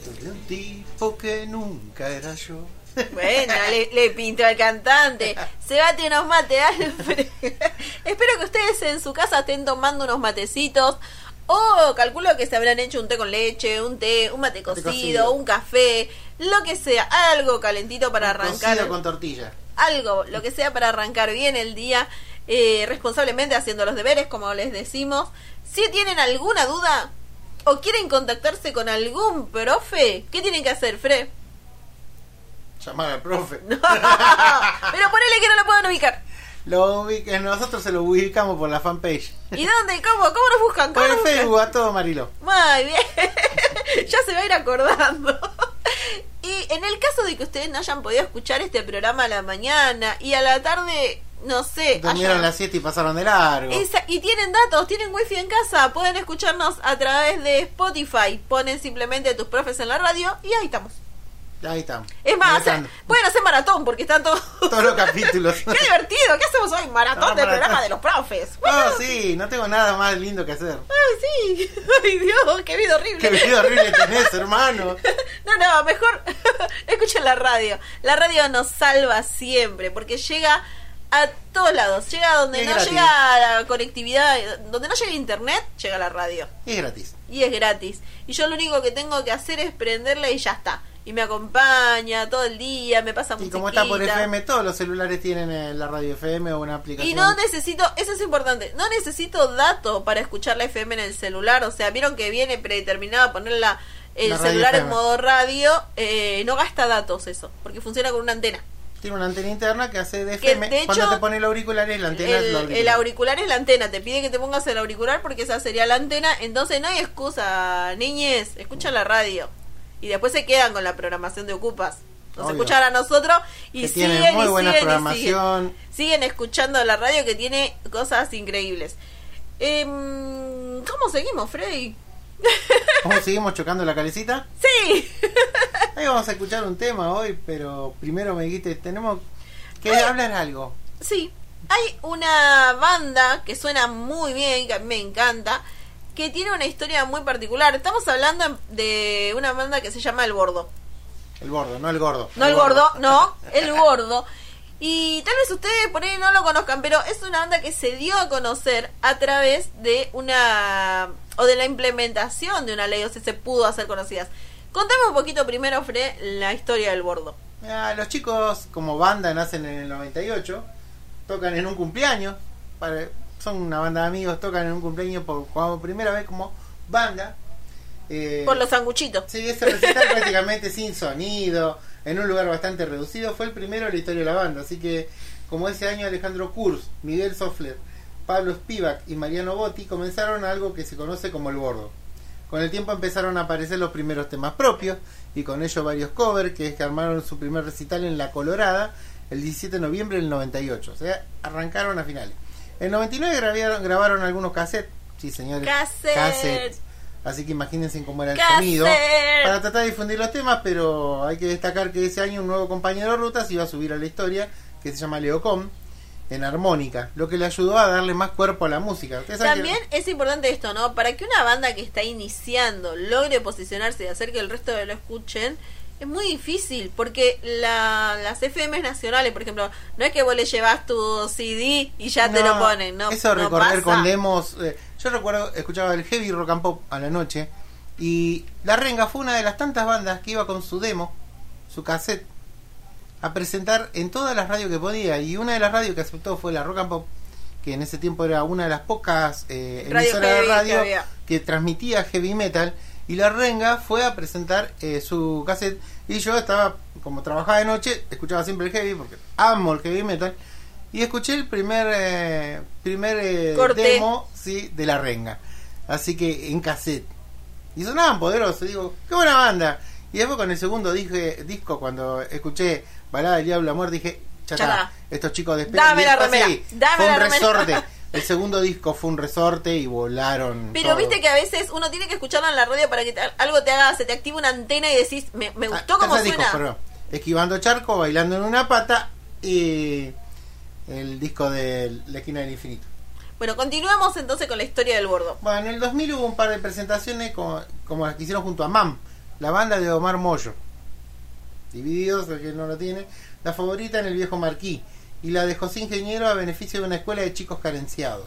Soy un tipo que nunca era yo. [LAUGHS] Bueno, le, le pintó al cantante. Se bate unos mates, [LAUGHS] Espero que ustedes en su casa estén tomando unos matecitos o calculo que se habrán hecho un té con leche, un té, un mate cocido, cocido. un café, lo que sea, algo calentito para arrancar. Cocido con tortilla. algo, lo que sea para arrancar bien el día, eh, responsablemente haciendo los deberes, como les decimos. Si tienen alguna duda o quieren contactarse con algún profe, ¿qué tienen que hacer, Fre? Llamar al profe. [LAUGHS] Pero ponele que no lo puedan ubicar. Lo nosotros se lo ubicamos por la fanpage. ¿Y dónde? ¿Cómo? ¿Cómo nos buscan? Por ¿Cómo el nos buscan? Facebook a todo Marilo. Muy bien. [LAUGHS] ya se va a ir acordando. [LAUGHS] y en el caso de que ustedes no hayan podido escuchar este programa a la mañana y a la tarde, no sé, Durmieron hayan- las 7 y pasaron de largo. Esa- y tienen datos, tienen wifi en casa, pueden escucharnos a través de Spotify. Ponen simplemente tus profes en la radio y ahí estamos. Ahí estamos. Es más, pueden hacer maratón porque están todos. Todos los capítulos. [LAUGHS] ¡Qué divertido! ¿Qué hacemos hoy? Maratón Ah, del maratón. programa de los profes. Oh, sí, no tengo nada más lindo que hacer. ¡Ay, sí! [LAUGHS] ¡Ay, Dios! ¡Qué vida horrible! Qué video horrible tenés, hermano. [LAUGHS] No, no, mejor escuchen la radio. La radio nos salva siempre porque llega a todos lados. Llega donde no gratis. llega la conectividad, donde no llega internet, llega la radio. Y es gratis. Y es gratis. Y yo lo único que tengo que hacer es prenderla y ya está. Y me acompaña todo el día, me pasa Y musiquita. como está por FM, todos los celulares tienen eh, la radio FM o una aplicación. Y no necesito, eso es importante, no necesito datos para escuchar la FM en el celular. O sea, vieron que viene predeterminado ponerla el La celular en modo radio. eh, no gasta datos eso, porque funciona con una antena. Tiene una antena interna que hace de Que, FM. de Cuando hecho, te pone el auricular es la antena. es El, la el auricular. es la antena, te pide que te pongas el auricular porque esa sería la antena. Entonces no hay excusa, niñes, escuchan la radio. Y después se quedan con la programación de Ocupas. Nos Obvio. escuchan a nosotros y Que siguen muy y buena siguen y programación. siguen. Siguen escuchando la radio que tiene cosas increíbles. Em, ¿Cómo seguimos, Freddy? [LAUGHS] ¿Cómo seguimos chocando la calecita? Sí. [LAUGHS] Ahí vamos a escuchar un tema hoy, pero primero me dijiste, tenemos que hablar algo. Sí, hay una banda que suena muy bien, que a mí me encanta, que tiene una historia muy particular. Estamos hablando de una banda que se llama El Bordo. El gordo, no el gordo. No el gordo, no, el gordo. Y tal vez ustedes por ahí no lo conozcan, pero es una banda que se dio a conocer a través de una o de la implementación de una ley, o sea, se pudo hacer conocidas. Contame un poquito primero, Fre, la historia del bordo. Ah, los chicos como banda nacen en el 98, tocan en un cumpleaños, para- son una banda de amigos, tocan en un cumpleaños por como primera vez como banda. Eh, Por los sanguchitos. Sí, ese recital [LAUGHS] prácticamente sin sonido, en un lugar bastante reducido, fue el primero de la historia de la banda. Así que, como ese año Alejandro Kurz, Miguel Sofler, Pablo Spivak y Mariano Botti comenzaron algo que se conoce como el bordo. Con el tiempo empezaron a aparecer los primeros temas propios y con ello varios covers que es que armaron su primer recital en La Colorada el 17 de noviembre del 98. O sea, arrancaron a finales. En 99 grabaron, grabaron algunos cassettes. Sí, señores. Cassette. Así que imagínense cómo era el Cassette. sonido. Para tratar de difundir los temas, pero hay que destacar que ese año un nuevo compañero de rutas iba a subir a la historia, que se llama Leocom, en armónica, lo que le ayudó a darle más cuerpo a la música. También que- es importante esto, ¿no? Para que una banda que está iniciando logre posicionarse y hacer que el resto lo escuchen, es muy difícil, porque la, las FM nacionales, por ejemplo, no es que vos le llevas tu CD y ya te lo ponen, ¿no? Eso no recorrer pasa. con demos. eh, yo recuerdo, escuchaba el heavy rock and pop a la noche. Y La Renga fue una de las tantas bandas que iba con su demo, su cassette, a presentar en todas las radios que podía. Y una de las radios que aceptó fue la Rock and Pop, que en ese tiempo era una de las pocas eh, emisoras de que radio que transmitía heavy metal. Y La Renga fue a presentar eh, su cassette. Y yo estaba, como trabajaba de noche, escuchaba siempre el heavy, porque amo el heavy metal. Y escuché el primer eh, primer eh, demo sí, de La Renga. Así que en cassette. Y sonaban poderosos. Digo, qué buena banda. Y después con el segundo dije, disco, cuando escuché Balada del Diablo Amor, dije, está. estos chicos despegan. Dame la después remera, sí, dame fue la un remera. resorte. [LAUGHS] El segundo disco fue un resorte y volaron. Pero todo. viste que a veces uno tiene que escucharlo en la radio para que te- algo te haga, se te active una antena y decís, me, me Ah, gustó disco, suena. perdón. Esquivando charco, bailando en una pata y el disco de La esquina del infinito. Bueno, continuemos entonces con la historia del bordo. Bueno, en el 2000 hubo un par de presentaciones como, como las que hicieron junto a MAM, la banda de Omar Moyo. Divididos, el que no lo tiene. La favorita en el viejo Marquí. Y la de José Ingeniero a beneficio de una escuela de chicos carenciados.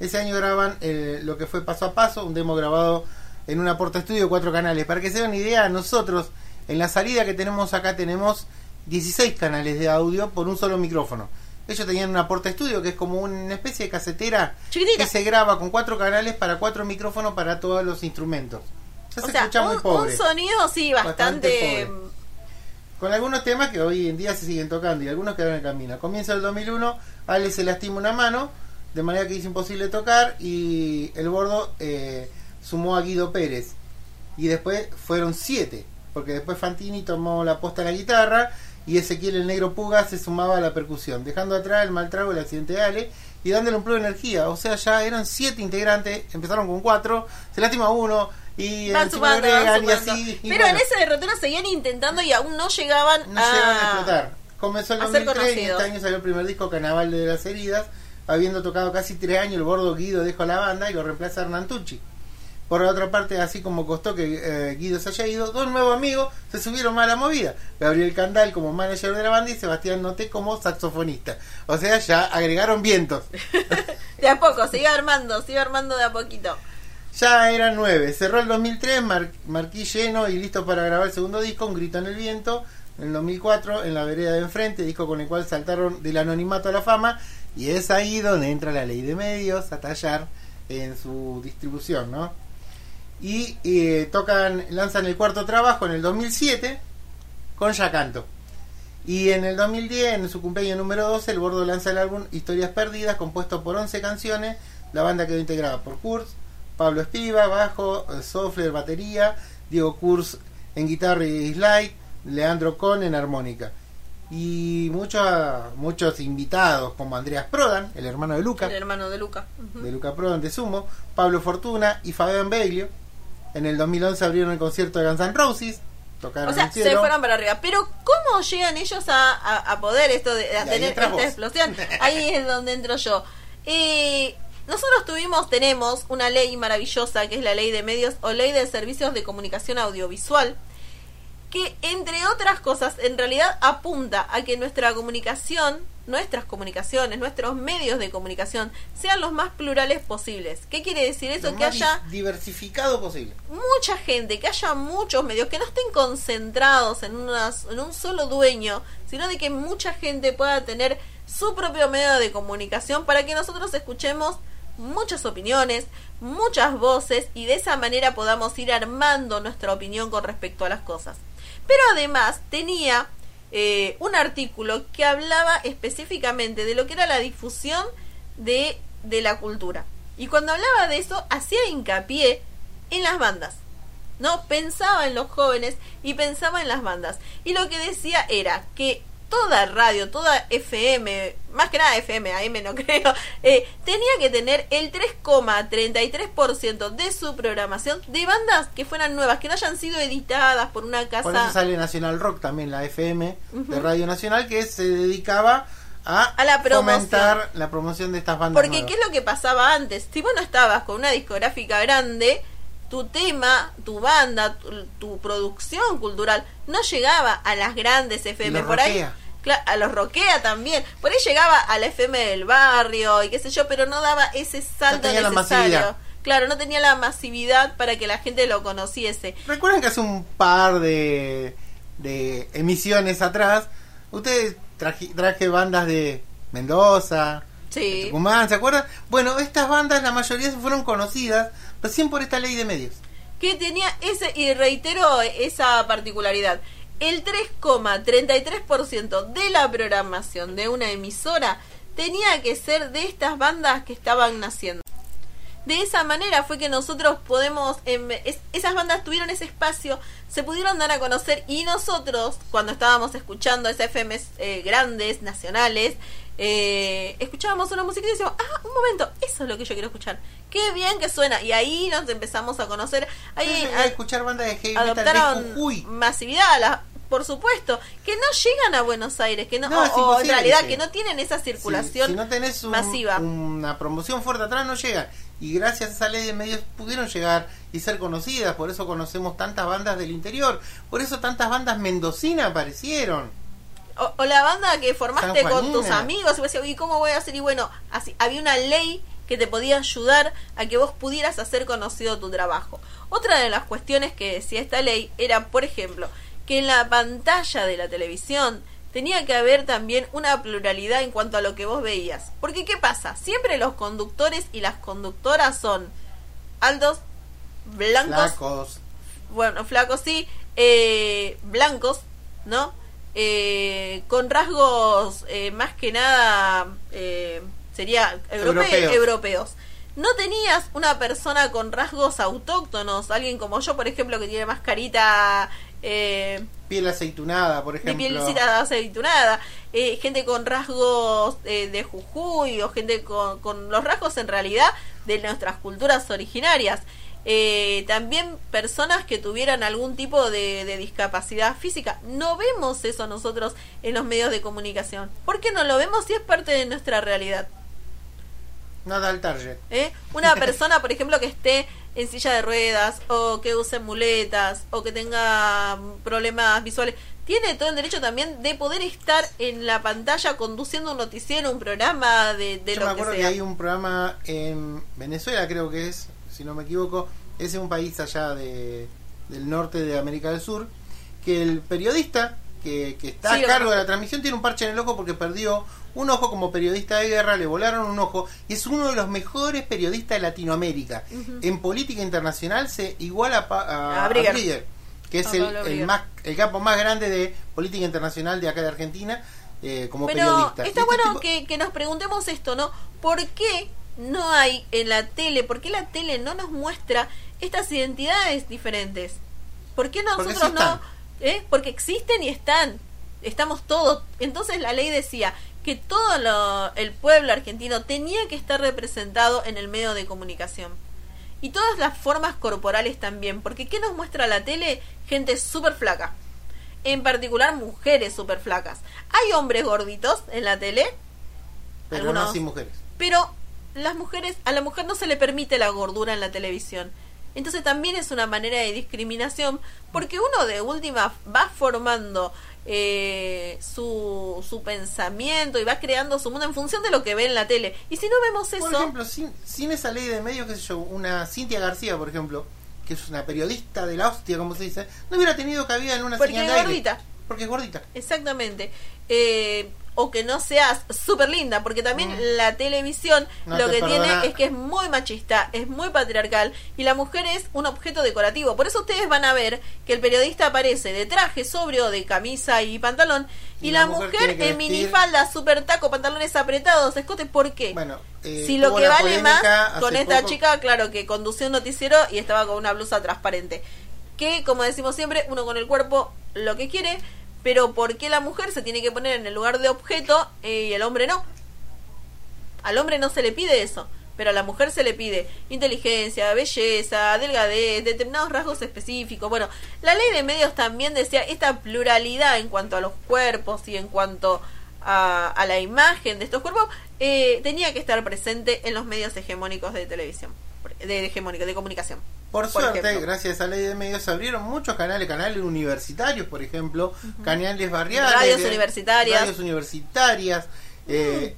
Ese año graban eh, lo que fue paso a paso, un demo grabado en una porta estudio de cuatro canales. Para que se den una idea, nosotros en la salida que tenemos acá tenemos 16 canales de audio por un solo micrófono. Ellos tenían una porta estudio que es como una especie de casetera Chiquitita. que se graba con cuatro canales para cuatro micrófonos para todos los instrumentos. Ya O se sea, escucha muy pobre. un sonido, sí, Bastante bastante. Con algunos temas que hoy en día se siguen tocando y algunos quedaron en camino. Comienza el 2001, Ale se lastima una mano, de manera que es imposible tocar y el bordo eh, sumó a Guido Pérez. Y después fueron siete, porque después Fantini tomó la posta a la guitarra y Ezequiel el Negro Puga se sumaba a la percusión, dejando atrás el mal trago del accidente de Ale y dándole un plus de energía. O sea, ya eran siete integrantes, empezaron con cuatro, se lastima uno y Van sumando, van así. y Pero en ese derrotero seguían intentando y aún no llegaban no a. llegaron a explotar. Comenzó el a ser 2003 y este año salió el primer disco Carnaval de las Heridas. Habiendo tocado casi tres años, el gordo Guido dejó la banda y lo reemplaza Hernán Tucci. Por la otra parte, así como costó que eh, Guido se haya ido, dos nuevos amigos se subieron a la movida. Gabriel Candal como manager de la banda y Sebastián Noté como saxofonista. O sea, ya agregaron vientos. [LAUGHS] De a poco, se iba armando, se iba armando de a poquito. Ya eran nueve. Cerró el 2003, mar- marquí lleno y listo para grabar el segundo disco, Un grito en el viento. En el 2004, en la vereda de enfrente, disco con el cual saltaron del anonimato a la fama. Y es ahí donde entra la ley de medios a tallar en su distribución, ¿no? Y eh, tocan, lanzan el cuarto trabajo en el 2007 con Ya Canto. Y en el 2010, en su cumpleaños número 12, el Bordo lanza el álbum Historias Perdidas, compuesto por 11 canciones. La banda quedó integrada por Kurz, Pablo Espiva, bajo, eh, Sofler, batería, Diego Kurz en guitarra y slide, Leandro Con en armónica. Y muchos muchos invitados como Andreas Prodan, el hermano de Luca, El hermano de Luca. De Luca Prodan de Sumo, Pablo Fortuna y Fabián Bailio. En el 2011 abrieron el concierto de Guns N' Roses, tocaron O sea, se fueron para arriba. Pero ¿cómo llegan ellos a, a, a poder esto de a Y tener esta vos. explosión? [LAUGHS] Ahí es donde entro yo. Eh, nosotros tuvimos, tenemos una ley maravillosa que es la ley de medios o ley de servicios de comunicación audiovisual que entre otras cosas en realidad apunta a que nuestra comunicación, nuestras comunicaciones, nuestros medios de comunicación sean los más plurales posibles. ¿Qué quiere decir eso? lo Que más haya di- diversificado posible. mucha gente, que haya muchos medios, que no estén concentrados en, unas, en un solo dueño, sino de que mucha gente pueda tener su propio medio de comunicación para que nosotros escuchemos muchas opiniones, muchas voces y de esa manera podamos ir armando nuestra opinión con respecto a las cosas. Pero además tenía eh, un artículo que hablaba específicamente de lo que era la difusión de, de la cultura. Y cuando hablaba de eso, hacía hincapié en las bandas. ¿No? Pensaba en los jóvenes y pensaba en las bandas. Y lo que decía era que toda radio, toda FM, más que nada FM, AM no [LAUGHS] creo, eh, tenía que tener el 3,33% de su programación de bandas que fueran nuevas, que no hayan sido editadas por una casa. Por eso sale Nacional Rock también, la FM de Radio Nacional, que se dedicaba a, A la fomentar la promoción de estas bandas. Porque nuevas. qué es lo que pasaba antes. Si vos no estabas con una discográfica grande, tu tema, tu banda, tu, tu producción cultural no llegaba a las grandes FM. los Por ahí, rockea. cla- a los roquea también. Por ahí llegaba a la FM del barrio y qué sé yo, pero no daba ese salto tenía la necesario. Claro, no tenía la masividad para que la gente lo conociese. Recuerden que hace un par de, de emisiones atrás, ustedes traje, traje bandas de Mendoza, Sí. Tucumán, ¿se acuerdan? Bueno, estas bandas, la mayoría se fueron conocidas recién por esta ley de medios. que tenía ese, y reitero esa particularidad, el 3,33% de la programación de una emisora tenía que ser de estas bandas que estaban naciendo. De esa manera fue que nosotros podemos, em, es- esas bandas tuvieron ese espacio, se pudieron dar a conocer y nosotros, cuando estábamos escuchando esas FMs eh, grandes, nacionales, eh, escuchábamos una música y decíamos, ah, un momento, eso es lo que yo quiero escuchar. Qué bien que suena. Y ahí nos empezamos a conocer. Ahí a- escuchar bandas de heavy de adoptaron Jujuy. masividad, la- por supuesto, que no llegan a Buenos Aires, que no, No, o- en realidad que no tienen esa circulación si no tenés un- masiva. una promoción fuerte atrás, no llega. y gracias a esa ley de medios pudieron llegar y ser conocidas, por eso conocemos tantas bandas del interior, por eso tantas bandas mendocinas aparecieron. O, o la banda que formaste con tus amigos y vos decías, ¿y cómo voy a hacer? Y bueno, así, había una ley que te podía ayudar a que vos pudieras hacer conocido tu trabajo. Otra de las cuestiones que decía esta ley era, por ejemplo, que en la pantalla de la televisión tenía que haber también una pluralidad en cuanto a lo que vos veías. Porque ¿qué pasa? Siempre los conductores y las conductoras son altos, blancos, Flacos, bueno, flacos sí, eh, blancos, ¿no? Eh, con rasgos eh, más que nada, eh, sería europe- Europeos. europeos. No tenías una persona con rasgos autóctonos, alguien como yo, por ejemplo, que tiene más carita eh, piel aceitunada, por de ejemplo. pielcita aceitunada, eh, gente con rasgos eh, de Jujuy o gente con, con los rasgos en realidad de nuestras culturas originarias. Eh, también personas que tuvieran algún tipo de, de discapacidad física. No vemos eso nosotros en los medios de comunicación. ¿Por qué no lo vemos si es parte de nuestra realidad? Nada al target. ¿eh? Una [LAUGHS] persona, por ejemplo, que esté en silla de ruedas o que use muletas o que tenga problemas visuales, tiene todo el derecho también de poder estar en la pantalla conduciendo un noticiero, un programa de, de Yo me acuerdo que hay un programa en Venezuela, creo que es, si no me equivoco, es un país allá de, del norte de América del Sur, que el periodista que, que está Sí, a cargo de la transmisión tiene un parche en el ojo porque perdió un ojo como periodista de guerra, le volaron un ojo y es uno de los mejores periodistas de Latinoamérica. En política internacional se iguala a, a, A Brigger. a Brigger, que es el, más el campo más grande de política internacional de acá de Argentina eh, como Pero periodista. Está este bueno tipo- que, que nos preguntemos esto, ¿no? ¿Por qué no hay en la tele, por qué la tele no nos muestra estas identidades diferentes? ¿Por qué Porque nosotros sí no? ¿Eh? Porque existen y están. Estamos todos. Entonces la ley decía que todo lo- el pueblo argentino tenía que estar representado en el medio de comunicación. Y todas las formas corporales también. Porque ¿qué nos muestra la tele? Gente súper flaca. En particular mujeres súper flacas. Hay hombres gorditos en la tele, pero algunos- no sin mujeres. pero las mujeres, a la mujer no se le permite la gordura en la televisión. Entonces también es una manera de discriminación, porque uno de última va formando eh, su, su pensamiento y va creando su mundo en función de lo que ve en la tele. Y si no vemos eso, Por ejemplo, sin, sin esa ley de medios, qué sé yo, una Cintia García, por ejemplo, que es una periodista de la hostia, como se dice, no hubiera tenido cabida en una Porque señal es de aire. gordita. Porque es gordita. Exactamente. Eh, o que no seas súper linda, porque también Mm. la televisión No lo te que perdona. tiene es que es muy machista, es muy patriarcal y la mujer es un objeto decorativo. Por eso ustedes van a ver que el periodista aparece de traje sobrio, de camisa y pantalón, y, Y la, la mujer, mujer en minifalda, super taco, pantalones apretados, escote. ¿Por qué? Bueno, eh, si lo que vale más con esta poco- chica, claro, que condució un noticiero y estaba con una blusa transparente. Que, como decimos siempre, uno con el cuerpo lo que quiere, pero ¿por qué la mujer se tiene que poner en el lugar de objeto eh, y el hombre no? Al hombre no se le pide eso, pero a la mujer se le pide inteligencia, belleza, delgadez, determinados rasgos específicos. Bueno, la ley de medios también decía esta pluralidad en cuanto a los cuerpos y en cuanto a, a la imagen de estos cuerpos eh, tenía que estar presente en los medios hegemónicos de televisión, de hegemónico, de comunicación. Por, suerte, ejemplo. gracias a esa ley de medios, se abrieron muchos canales, canales universitarios, por ejemplo, canales barriales, Radios de- universitarias. radios universitarias, eh,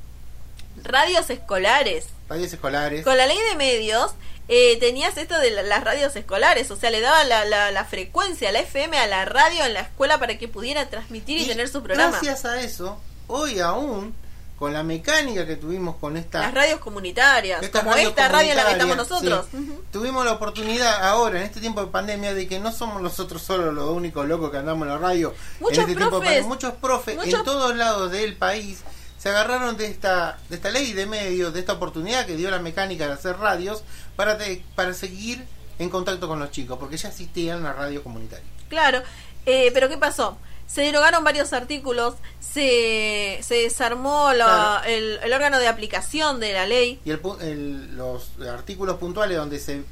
Radios escolares. radios escolares. Con la ley de medios eh, tenías esto de la- las radios escolares, o sea, le daba la, la, la frecuencia, la FM a la radio en la escuela para que pudiera transmitir y, tener su programa. Gracias a eso, hoy aún, con la mecánica que tuvimos con esta Las radios comunitarias, Estas como radios esta radio en la que estamos nosotros. sí. Tuvimos la oportunidad ahora, en este tiempo de pandemia, de que no somos nosotros solos los únicos locos que andamos en la radio. Muchos en este tiempo de profes, pandemia. muchos profes muchos- en todos lados del país se agarraron de esta, de esta ley de medios, de esta oportunidad que dio la mecánica de hacer radios para, te- para seguir en contacto con los chicos, porque ya existían las radios comunitarias. Claro, eh, pero ¿qué pasó? Se derogaron varios artículos, se, se desarmó la- Claro. el, el órgano de aplicación de la ley. Y el, el- los artículos puntuales donde se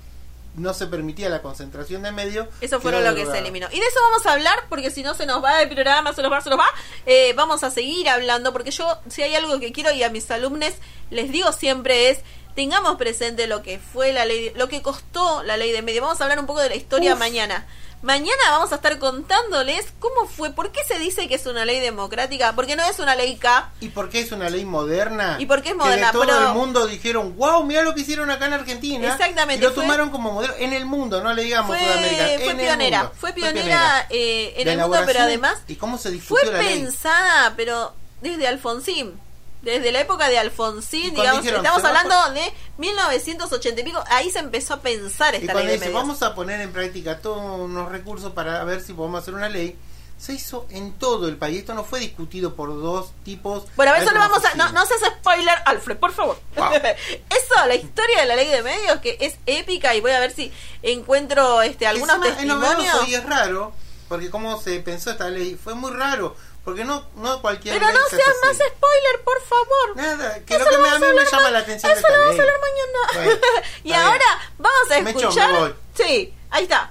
no se permitía la concentración de medios. Eso fue quedó lo que se eliminó. Y de eso vamos a hablar, porque si no se nos va el programa, se nos va, se nos va. Eh, vamos a seguir hablando, porque yo, si hay algo que quiero y a mis alumnos les digo siempre es tengamos presente lo que fue la ley, lo que costó la ley de medios. Vamos a hablar un poco de la historia Uf. mañana. Mañana vamos a estar contándoles cómo fue, por qué se dice que es una ley democrática, porque no es una ley K. ¿Y por qué es una ley moderna? ¿Y por qué es Que moderna? de todo Pero- el mundo dijeron, wow, mira lo que hicieron acá en Argentina. Exactamente, Y lo fue- tomaron como modelo en el mundo, no le digamos Fue, Sudamérica. fue en el pionera, mundo. fue pionera eh, en La el mundo, pero además ¿Y cómo se fue la ley? pensada, pero desde Alfonsín. Desde la época de Alfonsín, Y digamos, dijeron, estamos hablando de 1980 y pico, ahí se empezó a pensar Y esta ley cuando de dice, medios. vamos a poner en práctica todos unos recursos para ver si podemos hacer una ley, se hizo en todo el país. Esto no fue discutido por dos tipos. Bueno, a solo cómo vamos a... No, no seas spoiler, Alfred, por favor. Wow. [LAUGHS] Eso, la historia de la ley de medios, que es épica, y voy a ver si encuentro este algunos Encima es testimonios. novedoso y es raro, porque como se pensó esta ley, fue muy raro, porque no, no cualquier Pero no se seas más spoiler, por favor. Nada, que Eso lo que me, a mí me llama ma- la atención Eso lo vamos a hablar mañana. Bueno, [LAUGHS] y ahora vamos a Me escuchar. me voy. Sí, ahí está.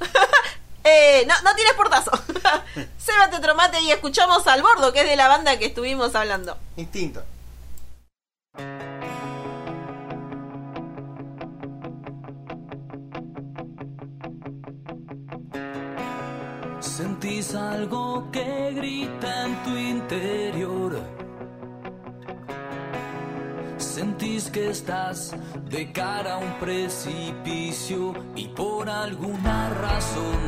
[LAUGHS] eh, no, no tienes portazo. [LAUGHS] Sébate otro mate y escuchamos al bordo, que es de la banda que estuvimos hablando. Instinto. Sentís algo que grita en tu interior. Sentís que estás de cara a un precipicio y por alguna razón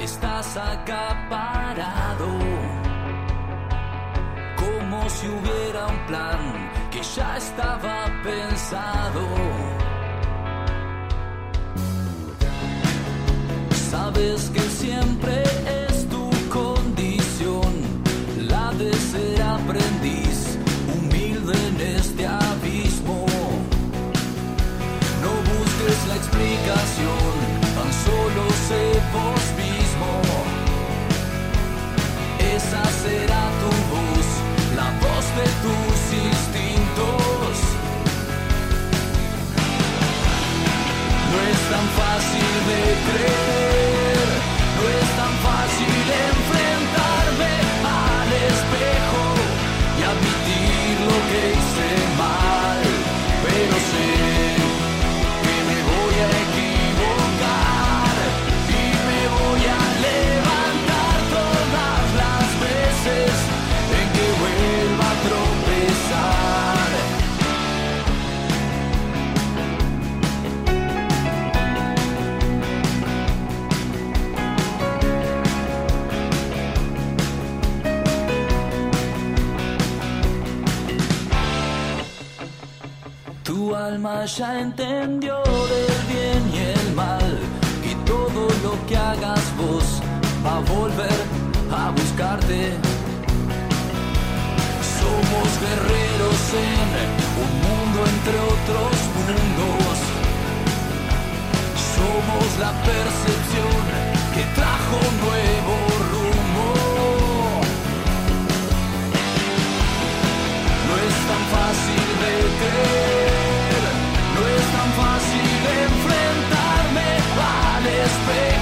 estás acaparado. Como si hubiera un plan que ya estaba pensado. Sabes que siempre es tan solo sé vos ya entendió del bien y el mal y todo lo que hagas vos va a volver a buscarte. Somos guerreros en un mundo entre otros mundos. Somos la percepción que trajo un nuevo rumbo. No es tan fácil de creer, tan fácil enfrentarme al espejo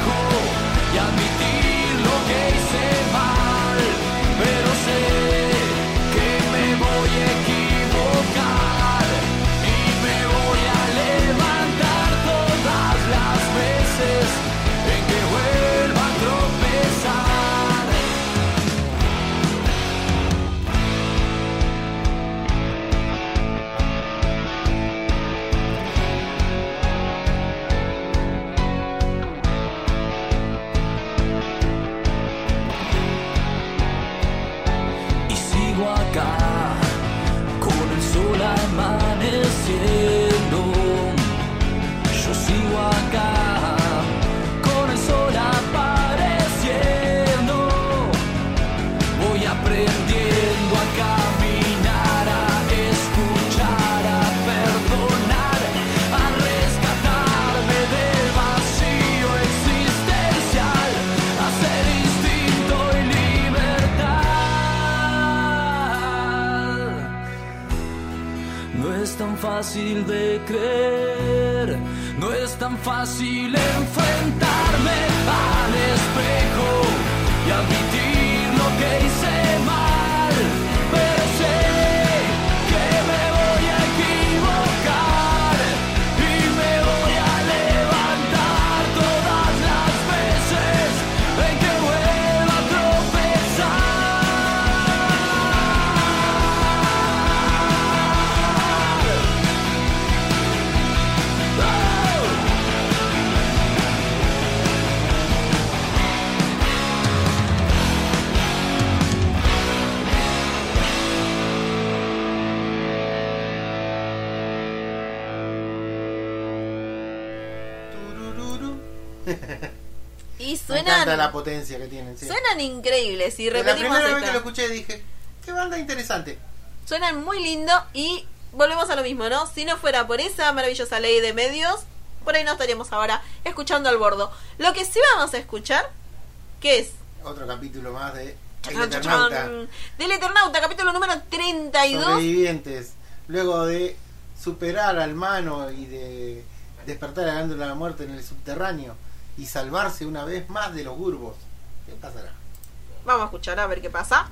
suenan increíbles. Y De la repetimos primera vez que lo escuché dije, qué banda interesante. Suenan muy lindo y volvemos a lo mismo, ¿no? Si no fuera por esa maravillosa ley de medios, por ahí no estaríamos ahora escuchando al bordo. Lo que sí vamos a escuchar, que es Otro capítulo más de El Eternauta. del Eternauta, capítulo número 32. Sobrevivientes. Luego de superar al mano y de despertar a la muerte en el subterráneo y salvarse una vez más de los gurbos. ¿Qué pasará? Vamos a escuchar a ver qué pasa.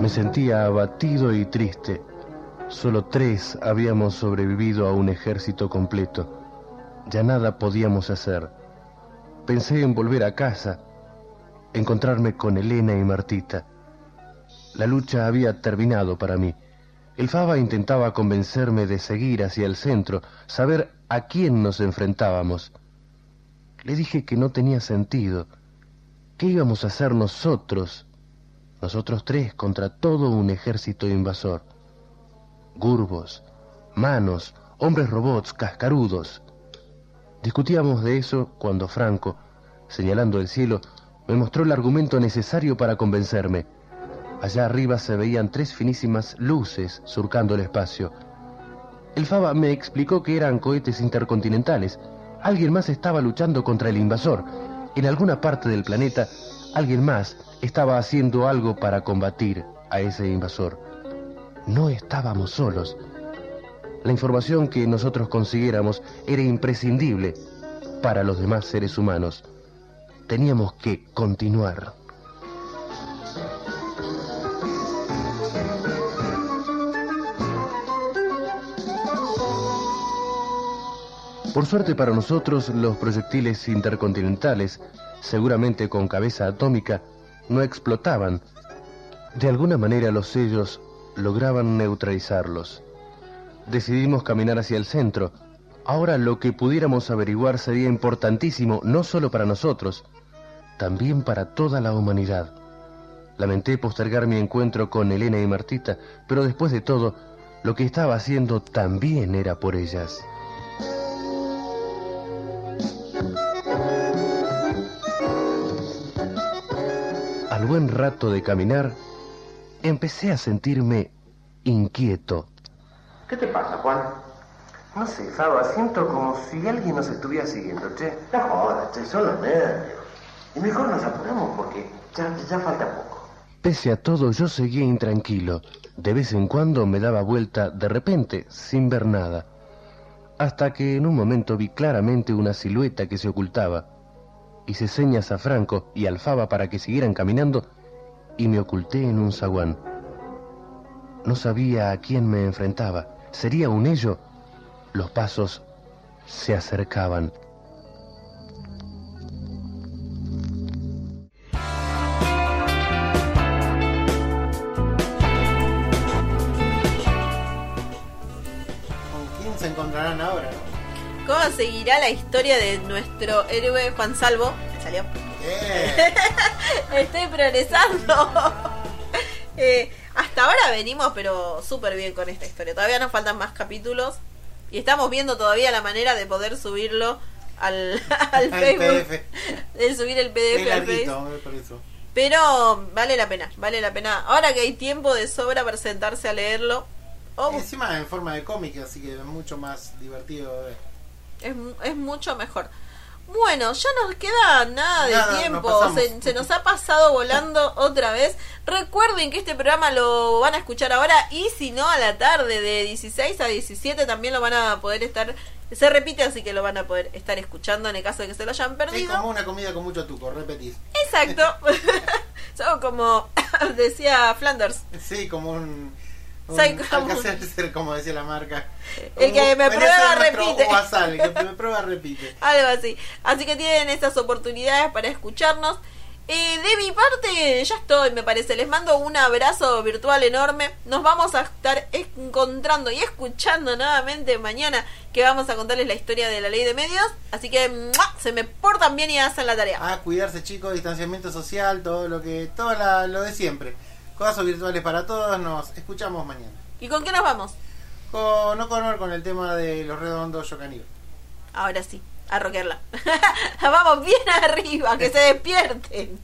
Me sentía abatido y triste. Solo tres habíamos sobrevivido a un ejército completo. Ya nada podíamos hacer. Pensé en volver a casa, encontrarme con Elena y Martita. La lucha había terminado para mí. El Faba intentaba convencerme de seguir hacia el centro, saber a quién nos enfrentábamos. Le dije que no tenía sentido. ¿Qué íbamos a hacer nosotros nosotros tres contra todo un ejército invasor. Gurbos, manos, hombres robots, cascarudos. Discutíamos de eso cuando Franco, señalando el cielo, me mostró el argumento necesario para convencerme. Allá arriba se veían tres finísimas luces surcando el espacio. El Faba me explicó que eran cohetes intercontinentales. Alguien más estaba luchando contra el invasor. En alguna parte del planeta, alguien más estaba haciendo algo para combatir a ese invasor. No estábamos solos. La información que nosotros consiguiéramos era imprescindible para los demás seres humanos. Teníamos que continuar. Por suerte para nosotros, los proyectiles intercontinentales, seguramente con cabeza atómica, no explotaban. De alguna manera los sellos lograban neutralizarlos. Decidimos caminar hacia el centro. Ahora lo que pudiéramos averiguar sería importantísimo no solo para nosotros, también para toda la humanidad. Lamenté postergar mi encuentro con Elena y Martita, pero después de todo, lo que estaba haciendo también era por ellas. Al buen rato de caminar, empecé a sentirme inquieto. ¿Qué te pasa, Juan? No sé, Faba, siento como si alguien nos estuviera siguiendo, che. No jodas, che, son los nervios. Y mejor nos apuramos porque ya, ya falta poco. Pese a todo, yo seguía intranquilo. De vez en cuando me daba vuelta de repente, sin ver nada. Hasta que en un momento vi claramente una silueta que se ocultaba. Hice señas a Franco y al Faba para que siguieran caminando y me oculté en un zaguán. No sabía a quién me enfrentaba. ¿Sería un ello? Los pasos se acercaban. ¿Con quién se encontrarán ahora? ¿Cómo seguirá la historia de nuestro héroe Juan Salvo? Salió. [LAUGHS] Estoy progresando. [LAUGHS] Eh, hasta ahora venimos, pero súper bien con esta historia. Todavía nos faltan más capítulos. Y estamos viendo todavía la manera de poder subirlo al, [LAUGHS] Facebook. PDF. De subir el es PDF al Facebook. larguito. Pero vale la pena, vale la pena. Ahora que hay tiempo de sobra para sentarse a leerlo. oh, encima en forma de cómic, así que es mucho más divertido de ver. es, es mucho mejor. Bueno, ya nos queda nada de Nada, tiempo, nos se, se nos ha pasado volando otra vez. Recuerden que este programa lo van a escuchar ahora y si no a la tarde de 16 a 17 también lo van a poder estar, se repite así que lo van a poder estar escuchando en el caso de que se lo hayan Es perdido. como una comida con mucho tuco, repetís. Exacto. [LAUGHS] [LAUGHS] Son como [COUGHS] decía Flanders. Sí, como un. Soy como Alka-Seltzer, como decía la marca. El que me prueba, repite. Guasal, el que me prueba repite. [LAUGHS] Algo así. Así que tienen estas oportunidades para escucharnos. Eh, de mi parte, ya estoy, me parece. Les mando un abrazo virtual enorme. Nos vamos a estar encontrando y escuchando nuevamente mañana que vamos a contarles la historia de la ley de medios. Así que ¡mua! se me portan bien y hacen la tarea. A cuidarse chicos, distanciamiento social, todo lo que, todo la- lo de siempre. Cosas virtuales para todos, nos escuchamos mañana. ¿Y con qué nos vamos? Con, no con con el tema de los redondos yo caníbal. Ahora sí, a rockearla. [LAUGHS] vamos bien arriba, que se despierten.